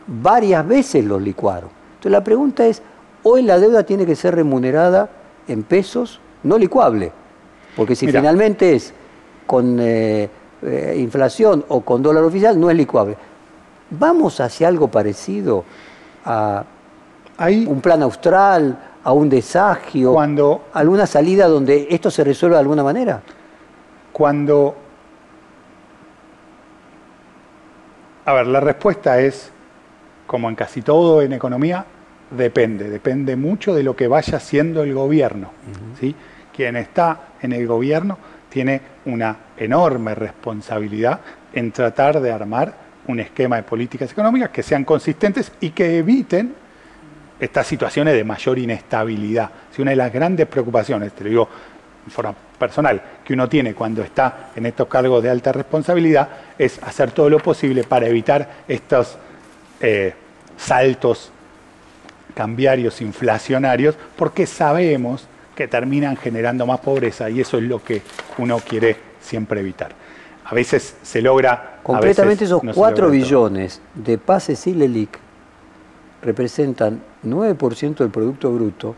varias veces los licuaron. Entonces la pregunta es, hoy la deuda tiene que ser remunerada en pesos, no licuable, porque si finalmente es con eh, eh, inflación o con dólar oficial, no es licuable. ¿Vamos hacia algo parecido a un plan austral, a un desagio, cuando, alguna salida donde esto se resuelva de alguna manera? Cuando... A ver, la respuesta es, como en casi todo en economía, depende, depende mucho de lo que vaya haciendo el gobierno. ¿sí? Quien está en el gobierno tiene una enorme responsabilidad en tratar de armar un esquema de políticas económicas que sean consistentes y que eviten estas situaciones de mayor inestabilidad. Si una de las grandes preocupaciones, te lo digo en forma personal, que uno tiene cuando está en estos cargos de alta responsabilidad, es hacer todo lo posible para evitar estos eh, saltos cambiarios inflacionarios, porque sabemos que terminan generando más pobreza y eso es lo que uno quiere siempre evitar. A veces se logra Completamente esos 4 billones de pases y LELIC representan 9% del Producto Bruto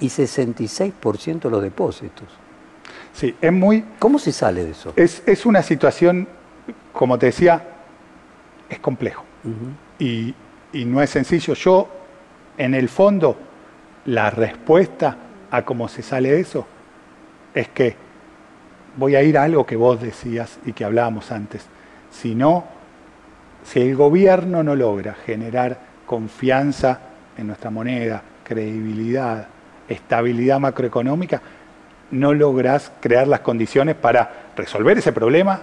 y 66% de los depósitos. Sí, es muy... ¿Cómo se sale de eso? Es, una situación, como te decía, es complejo y, y no es sencillo. Yo, en el fondo, la respuesta a cómo se sale de eso es que voy a ir a algo que vos decías y que hablábamos antes. Si no, si el gobierno no logra generar confianza en nuestra moneda, credibilidad, estabilidad macroeconómica, no logras crear las condiciones para resolver ese problema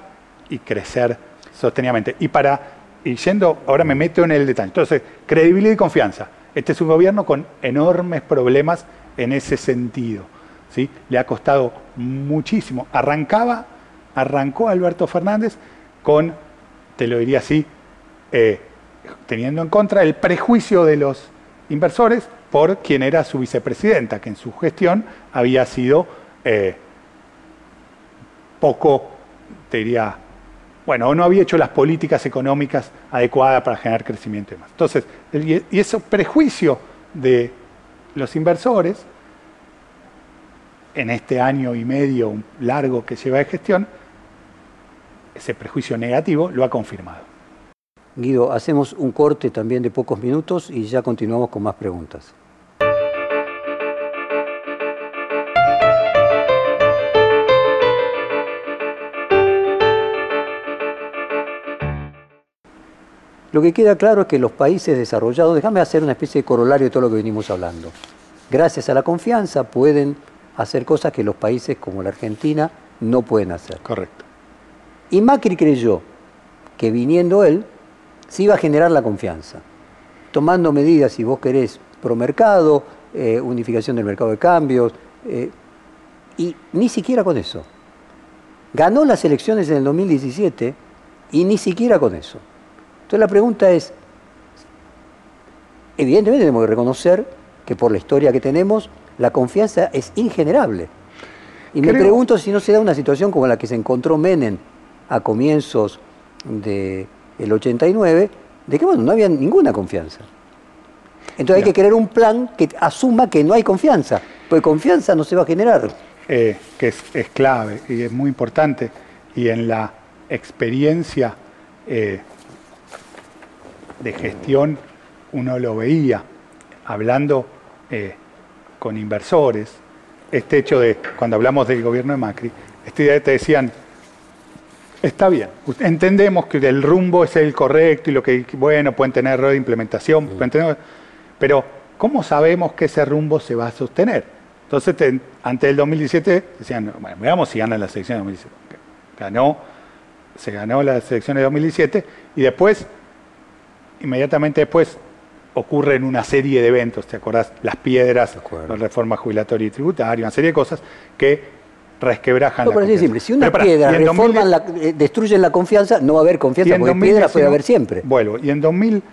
y crecer sostenidamente. Y para, y yendo, ahora me meto en el detalle. Entonces, credibilidad y confianza. Este es un gobierno con enormes problemas en ese sentido. ¿Sí? Le ha costado muchísimo. Arrancaba, arrancó Alberto Fernández con, te lo diría así, eh, teniendo en contra el prejuicio de los inversores por quien era su vicepresidenta, que en su gestión había sido eh, poco, te diría, bueno, no había hecho las políticas económicas adecuadas para generar crecimiento y demás. Entonces, y ese prejuicio de los inversores en este año y medio largo que lleva de gestión, ese prejuicio negativo lo ha confirmado. Guido, hacemos un corte también de pocos minutos y ya continuamos con más preguntas. Lo que queda claro es que los países desarrollados, déjame hacer una especie de corolario de todo lo que venimos hablando, gracias a la confianza pueden hacer cosas que los países como la Argentina no pueden hacer. Correcto. Y Macri creyó que viniendo él se iba a generar la confianza, tomando medidas, si vos querés, pro mercado, eh, unificación del mercado de cambios, eh, y ni siquiera con eso. Ganó las elecciones en el 2017 y ni siquiera con eso. Entonces la pregunta es, evidentemente tenemos que reconocer que por la historia que tenemos, la confianza es ingenerable. Y me pregunto si no se da una situación como la que se encontró Menem a comienzos del 89, de que bueno, no había ninguna confianza. Entonces hay que crear un plan que asuma que no hay confianza, porque confianza no se va a generar. Eh, que es, clave y es muy importante. Y en la experiencia eh, de gestión uno lo veía, hablando eh, con inversores, este hecho de, cuando hablamos del gobierno de Macri, esta idea te decían, está bien, entendemos que el rumbo es el correcto y lo que, bueno, pueden tener error de implementación, pero ¿cómo sabemos que ese rumbo se va a sostener? Entonces, antes del 2017, decían, bueno, veamos si ganan las elecciones de 2017. Ganó, se ganó las elecciones de 2017 y después inmediatamente después ocurren una serie de eventos, ¿te acordás? Las piedras, la reforma jubilatoria y tributaria, una serie de cosas que resquebrajan no, la pero simple. Si una piedra reforman la, eh, destruyen la confianza, no va a haber confianza, porque piedra puede haber siempre. Vuelvo, y en 2000,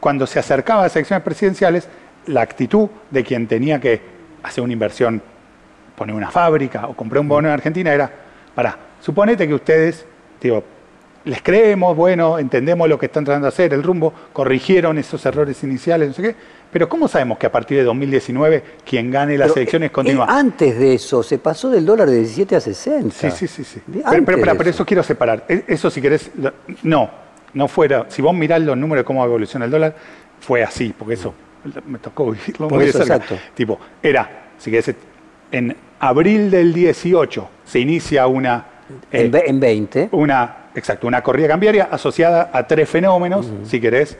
cuando se acercaba a las elecciones presidenciales, la actitud de quien tenía que hacer una inversión, poner una fábrica o comprar un bono en Argentina era, para, suponete que ustedes, digo, les creemos, bueno, entendemos lo que están tratando de hacer, el rumbo, corrigieron esos errores iniciales, no sé qué, pero ¿cómo sabemos que a partir de 2019 quien gane las elecciones eh, continúa? antes de eso, se pasó del dólar de 17 a 60. Sí, sí, sí. sí. Pero, pero, eso. quiero separar. E, eso si querés, no, no fuera, si vos mirás los números de cómo evoluciona el dólar, fue así, porque eso me tocó vivirlo muy eso, Exacto. Tipo, era, si querés, en abril del 18 se inicia una... en, en 20. Eh, una Exacto, una corrida cambiaria asociada a tres fenómenos, si querés.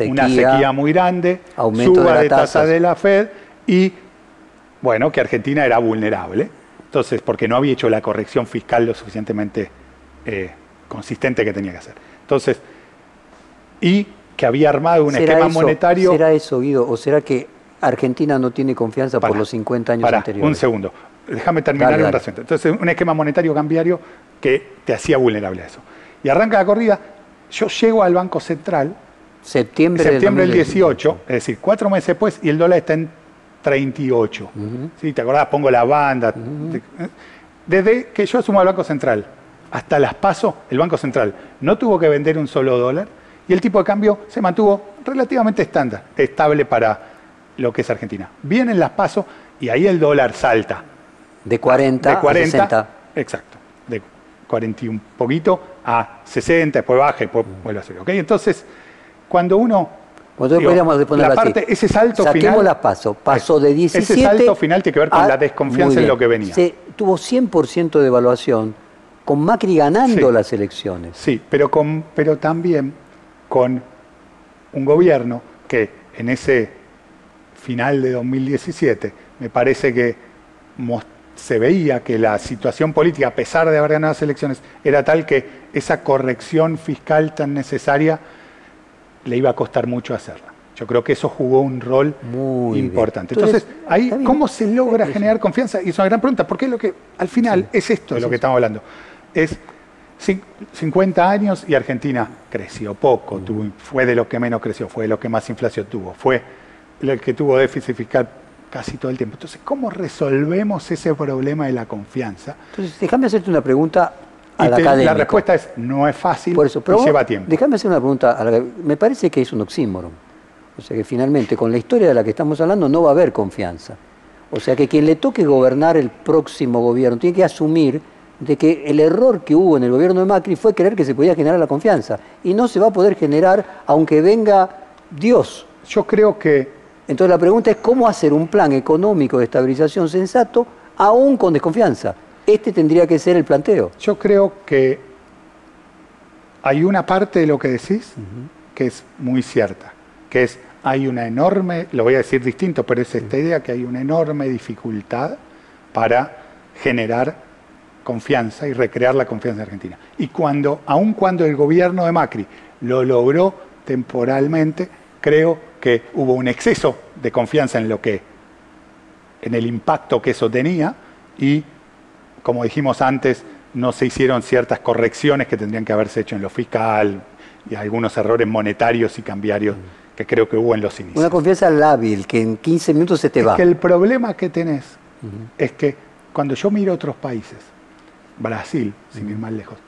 una sequía muy grande, suba de, tasa de la Fed y, bueno, que Argentina era vulnerable. Entonces, porque no había hecho la corrección fiscal lo suficientemente eh, consistente que tenía que hacer. Entonces, y que había armado un esquema monetario. ¿Será eso, Guido? ¿O será que Argentina no tiene confianza por los 50 años para, anteriores? Un segundo. Déjame terminar un resumen. Entonces, un esquema monetario cambiario que te hacía vulnerable a eso. Y arranca la corrida, yo llego al Banco Central, septiembre, septiembre del 18, es decir, cuatro meses después, y el dólar está en 38. ¿Te acordás? Pongo la banda. Desde que yo asumo al Banco Central hasta las paso, el Banco Central no tuvo que vender un solo dólar y el tipo de cambio se mantuvo relativamente estándar, estable para lo que es Argentina. Vienen las paso y ahí el dólar salta. De 40, de 40 a 60. Exacto. 41 poquito a 60, después baja y después vuelve a subir. ¿okay? Entonces, cuando uno... podríamos la parte, Ese salto final... las paso. Pasó de 17... Ese salto final tiene que ver con la desconfianza en lo que venía. Se, tuvo 100% de evaluación con Macri ganando las elecciones. Sí, pero, con, pero también con un gobierno que en ese final de 2017 me parece que mostró se veía que la situación política, a pesar de haber ganado las elecciones, era tal que esa corrección fiscal tan necesaria le iba a costar mucho hacerla. Yo creo que eso jugó un rol muy importante. Entonces, ahí, ¿cómo se logra generar confianza? Y es una gran pregunta, porque lo que, al final, es esto de lo que estamos hablando. Es 50 años y Argentina creció poco, mm. fue de lo que menos creció, fue de lo que más inflación tuvo, fue el que tuvo déficit fiscal casi todo el tiempo. Entonces, ¿cómo resolvemos ese problema de la confianza? Entonces, déjame hacerte una pregunta al La respuesta es, no es fácil Por eso, pero lleva tiempo. Déjame hacer una pregunta, me parece que es un oxímoron. O sea que finalmente con la historia de la que estamos hablando no va a haber confianza. O sea que quien le toque gobernar el próximo gobierno tiene que asumir de que el error que hubo en el gobierno de Macri fue creer que se podía generar la confianza. Y no se va a poder generar aunque venga Dios. Yo creo que... Entonces la pregunta es cómo hacer un plan económico de estabilización sensato aún con desconfianza. Este tendría que ser el planteo. Yo creo que hay una parte de lo que decís que es muy cierta, que es hay una enorme, lo voy a decir distinto, pero es esta idea que hay una enorme dificultad para generar confianza y recrear la confianza en Argentina. Y cuando, aun cuando el gobierno de Macri lo logró temporalmente, creo que hubo un exceso de confianza en lo que, en el impacto que eso tenía y, como dijimos antes, no se hicieron ciertas correcciones que tendrían que haberse hecho en lo fiscal y algunos errores monetarios y cambiarios que creo que hubo en los inicios. Una confianza lábil, que en 15 minutos se te va. Que el problema que tenés es que cuando yo miro otros países, Brasil, sin ir más lejos,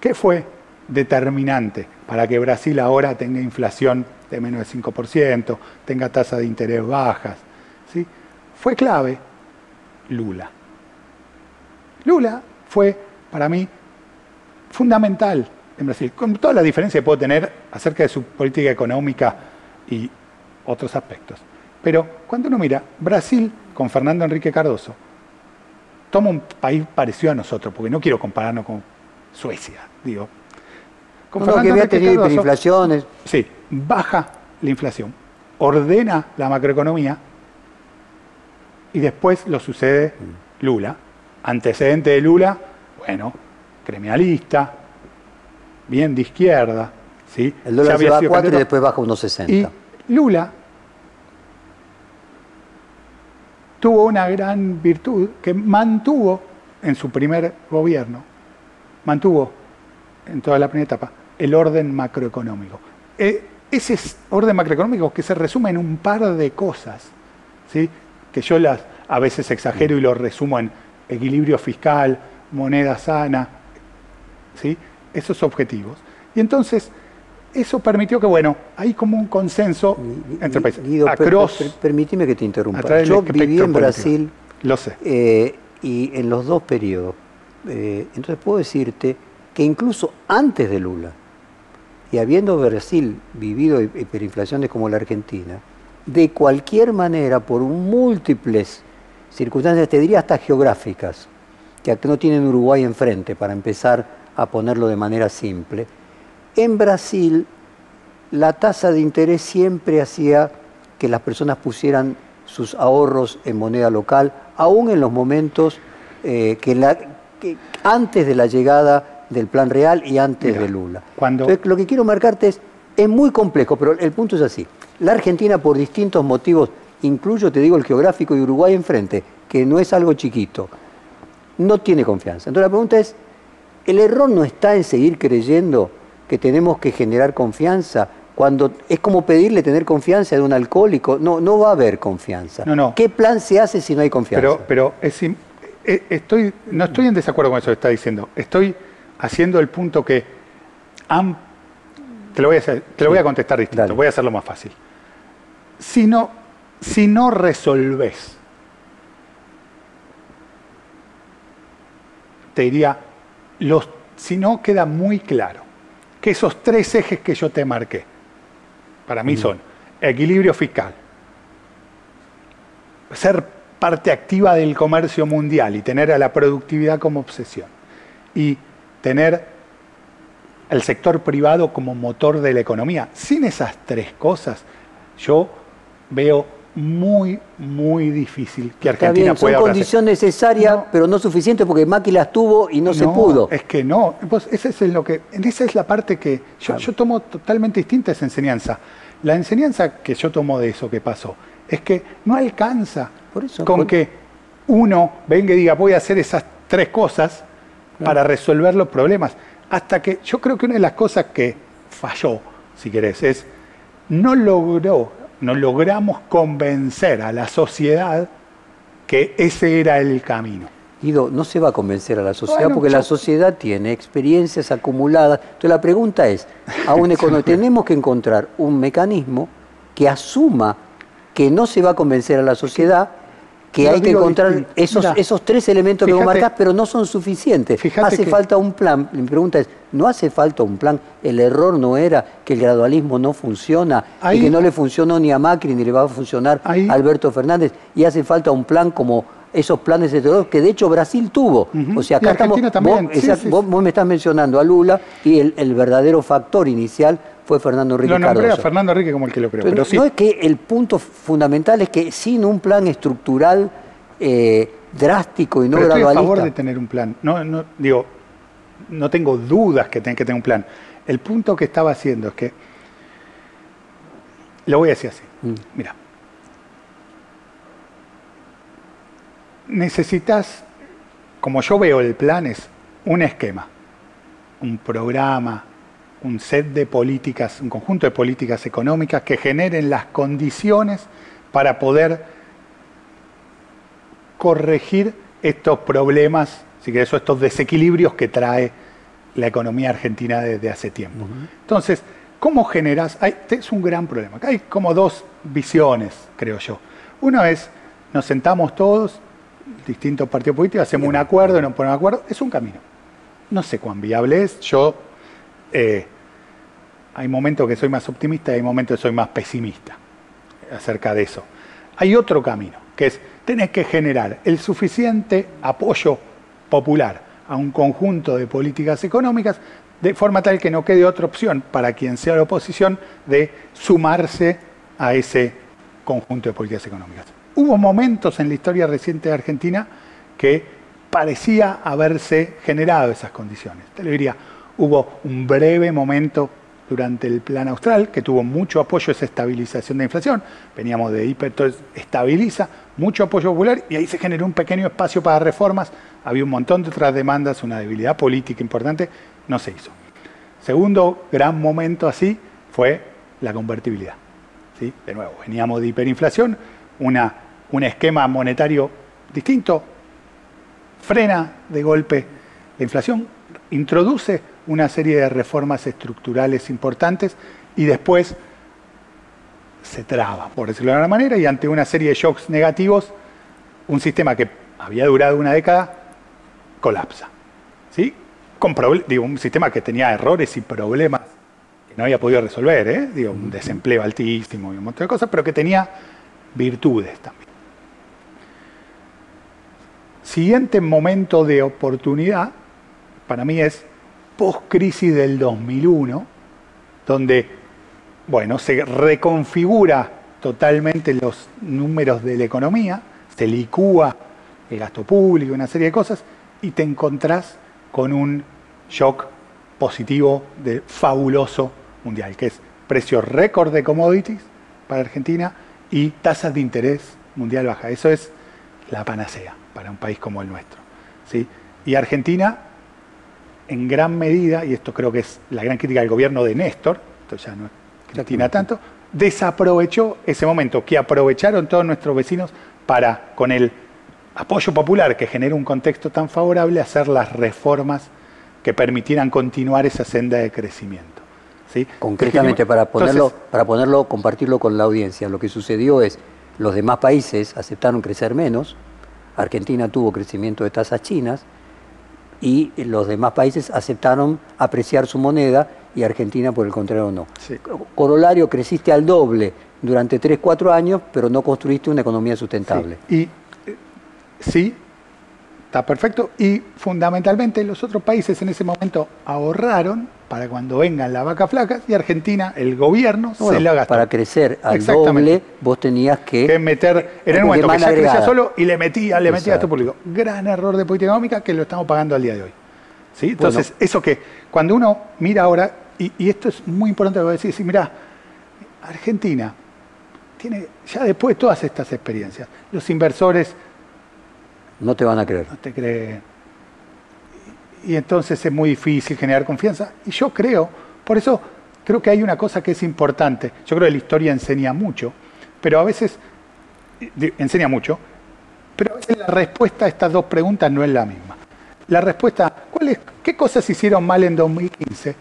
¿qué fue determinante para que Brasil ahora tenga inflación de menos de 5%, tenga tasas de interés bajas? ¿sí? Fue clave Lula. Lula fue, para mí, fundamental en Brasil, con toda la diferencia que puedo tener acerca de su política económica y otros aspectos. Pero cuando uno mira, Brasil con Fernando Enrique Cardoso toma un país parecido a nosotros, porque no quiero compararnos con Suecia, digo. Con Fernando Enrique Cardoso, Sí, baja la inflación, ordena la macroeconomía y después lo sucede Lula. Antecedente de Lula, bueno, criminalista, bien de izquierda, ¿sí? El dólar se va a 4 y después baja a 1,60. Lula tuvo una gran virtud que mantuvo en su primer gobierno, mantuvo en toda la primera etapa el orden macroeconómico. E, ese orden macroeconómico que se resume en un par de cosas, ¿sí? que yo las a veces exagero y lo resumo en equilibrio fiscal, moneda sana, ¿sí? esos objetivos. Y entonces eso permitió que, bueno, hay como un consenso entre países. Guido, permíteme que te interrumpa. Yo viví en Brasil. Lo sé. Eh, y en los dos periodos. Eh, entonces puedo decirte que incluso antes de Lula, y habiendo Brasil vivido hiperinflaciones como la Argentina, de cualquier manera, por múltiples circunstancias, te diría hasta geográficas, que no tienen Uruguay enfrente, para empezar a ponerlo de manera simple, en Brasil, la tasa de interés siempre hacía que las personas pusieran sus ahorros en moneda local, aún en los momentos eh, que, antes de la llegada del Plan Real y antes de Lula. Entonces, lo que quiero marcarte es, es muy complejo, pero el punto es así. La Argentina, por distintos motivos, incluyo, te digo, el geográfico y Uruguay enfrente, que no es algo chiquito, no tiene confianza. Entonces la pregunta es, ¿el error no está en seguir creyendo que tenemos que generar confianza, cuando es como pedirle tener confianza de un alcohólico, no, no va a haber confianza. No, no. ¿Qué plan se hace si no hay confianza? Pero, pero es, eh, estoy, no estoy en desacuerdo con eso que está diciendo. Estoy haciendo el punto que te lo voy a, hacer, te lo voy a contestar distinto, voy a hacerlo más fácil. Si no, si no resolves, te diría, los, si no queda muy claro que esos tres ejes que yo te marqué, para mí son equilibrio fiscal, ser parte activa del comercio mundial y tener a la productividad como obsesión, y tener el sector privado como motor de la economía. Sin esas tres cosas, yo veo muy, muy difícil que Argentina pueda. Son condición necesaria, pero no suficiente porque Macri las tuvo y no, se pudo. Es que no. Pues esa es lo que, esa es la parte que yo, tomo totalmente distinta esa enseñanza. la enseñanza que yo tomo de eso que pasó es que no alcanza con que uno venga y diga voy a hacer esas tres cosas para resolver los problemas. Hasta que yo creo que una de las cosas que falló, si querés, es no logró, no logramos convencer a la sociedad que ese era el camino. Guido, no se va a convencer a la sociedad porque la sociedad tiene experiencias acumuladas. Entonces la pregunta es, aún cuando tenemos que encontrar un mecanismo que asuma que no se va a convencer a la sociedad, que hay que encontrar esos, esos tres elementos que vos marcás, pero no son suficientes. hace falta un plan. Mi pregunta es, ¿no hace falta un plan? El error no era que el gradualismo no funciona y que no le funcionó ni a Macri ni le va a funcionar a Alberto Fernández. Y hace falta un plan como esos planes de terror que de hecho Brasil tuvo. O sea, acá estamos, vos, vos, me estás mencionando a Lula y el, el verdadero factor inicial fue Fernando Enrique Lo nombré a Fernando Enrique como el que lo creó. Pero, no es que el punto fundamental es que sin un plan estructural eh, drástico y no pero gradualista... Estoy a favor de tener un plan. No, no, digo, no tengo dudas que tenga que tener un plan. El punto que estaba haciendo es que... Lo voy a decir así. Mm. Mira, necesitas, como yo veo el plan, es un esquema, un programa, un set de políticas, un conjunto de políticas económicas que generen las condiciones para poder corregir estos problemas, si querés, estos desequilibrios que trae la economía argentina desde hace tiempo. Entonces, ¿cómo generas? Hay, es un gran problema. Hay como dos visiones, creo yo. Una es, nos sentamos todos distintos partidos políticos, hacemos un acuerdo y nos ponemos acuerdo, es un camino. No sé cuán viable es, yo eh, hay momentos que soy más optimista y hay momentos que soy más pesimista acerca de eso. Hay otro camino, que es, tenés que generar el suficiente apoyo popular a un conjunto de políticas económicas de forma tal que no quede otra opción para quien sea la oposición de sumarse a ese conjunto de políticas económicas hubo momentos en la historia reciente de Argentina que parecía haberse generado esas condiciones. Te lo diría, hubo un breve momento durante el plan austral que tuvo mucho apoyo esa estabilización de inflación. Veníamos de hiper, entonces estabiliza, mucho apoyo popular y ahí se generó un pequeño espacio para reformas. Había un montón de otras demandas, una debilidad política importante, no se hizo. Segundo gran momento así fue la convertibilidad. ¿Sí? De nuevo, veníamos de hiperinflación, una, un esquema monetario distinto, frena de golpe la inflación, introduce una serie de reformas estructurales importantes y después se traba, por decirlo de alguna manera, y ante una serie de shocks negativos, un sistema que había durado una década colapsa. ¿sí? Con digo, un sistema que tenía errores y problemas que no había podido resolver, ¿eh? digo, un desempleo altísimo y un montón de cosas, pero que tenía virtudes también. Siguiente momento de oportunidad para mí es post-crisis del 2001, donde bueno, se reconfigura totalmente los números de la economía, se licúa el gasto público, una serie de cosas, y te encontrás con un shock positivo de fabuloso mundial, que es precio récord de commodities para Argentina, y tasas de interés mundial baja. Eso es la panacea para un país como el nuestro. ¿sí? Y Argentina, en gran medida, y esto creo que es la gran crítica del gobierno de Néstor, esto ya no es Cristina tanto, desaprovechó ese momento que aprovecharon todos nuestros vecinos para, con el apoyo popular que genera un contexto tan favorable, hacer las reformas que permitieran continuar esa senda de crecimiento. Concretamente, para ponerlo, para ponerlo, compartirlo con la audiencia, lo que sucedió es, los demás países aceptaron crecer menos, Argentina tuvo crecimiento de tasas chinas, y los demás países aceptaron apreciar su moneda y Argentina por el contrario no. Corolario, creciste al doble durante 3, 4 años, pero no construiste una economía sustentable. Y eh, sí, está perfecto. Y fundamentalmente los otros países en ese momento ahorraron para cuando vengan las vacas flacas y Argentina, el gobierno, se la gastó. Para crecer al doble, vos tenías que... que meter, en el momento que ya crecía solo y le metía, le metía a esto público. Gran error de política económica que lo estamos pagando al día de hoy. ¿Sí? Entonces, eso que cuando uno mira ahora, y, esto es muy importante lo que decís, mira, Argentina tiene, ya después de todas estas experiencias, los inversores... No te van a creer. No te creen. Y entonces es muy difícil generar confianza. Y yo creo, por eso creo que hay una cosa que es importante. Yo creo que la historia enseña mucho, pero a veces enseña mucho, pero a veces la respuesta a estas dos preguntas no es la misma. La respuesta, ¿cuál es, ¿qué cosas hicieron mal en 2015?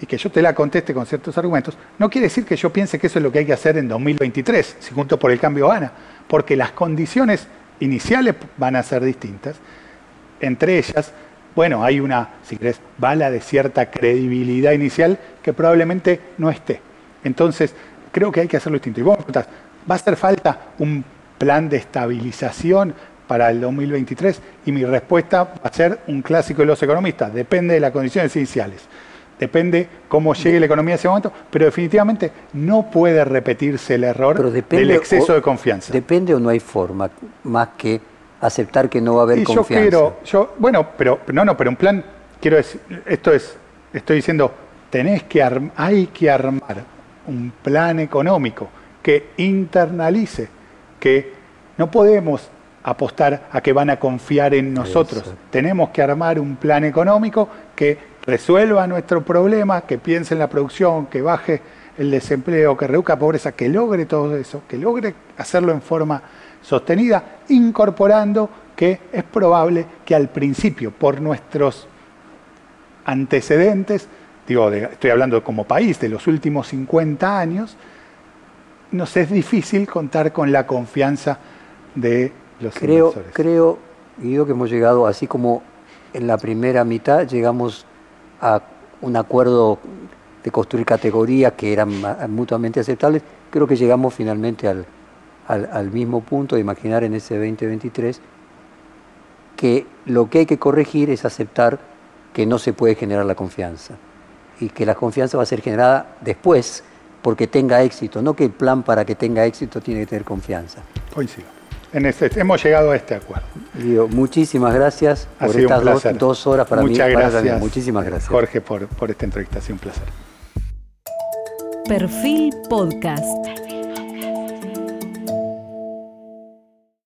Y que yo te la conteste con ciertos argumentos, no quiere decir que yo piense que eso es lo que hay que hacer en 2023, si junto por el cambio gana, porque las condiciones iniciales van a ser distintas. Entre ellas, bueno, hay una, si crees, bala de cierta credibilidad inicial que probablemente no esté. Entonces, creo que hay que hacerlo distinto. Y vos me preguntás, ¿va a hacer falta un plan de estabilización para el 2023? Y mi respuesta va a ser un clásico de los economistas, depende de las condiciones iniciales. Depende cómo llegue la economía en ese momento, pero definitivamente no puede repetirse el error del exceso de confianza. Depende o no hay forma, más que aceptar que no va a haber confianza. Yo quiero, yo, bueno, pero no, no, pero un plan, quiero decir, esto es, estoy diciendo, tenés que hay que armar un plan económico que internalice, que no podemos apostar a que van a confiar en nosotros. Tenemos que armar un plan económico que resuelva nuestro problema, que piense en la producción, que baje el desempleo, que reduzca la pobreza, que logre todo eso, que logre hacerlo en forma sostenida, incorporando que es probable que al principio, por nuestros antecedentes, digo, estoy hablando como país de los últimos 50 años, nos es difícil contar con la confianza de los creo, Creo, digo que hemos llegado, así como en la primera mitad llegamos a un acuerdo de construir categorías que eran mutuamente aceptables, creo que llegamos finalmente al, al, mismo punto de imaginar en ese 2023 que lo que hay que corregir es aceptar que no se puede generar la confianza y que la confianza va a ser generada después porque tenga éxito, no que el plan para que tenga éxito tiene que tener confianza. Coincido. En este, hemos llegado a este acuerdo. muchísimas gracias por estas dos, horas para Muchas mí. Muchas gracias. Muchísimas gracias. Jorge, por, por esta entrevista. Ha sido un placer. Perfil Podcast.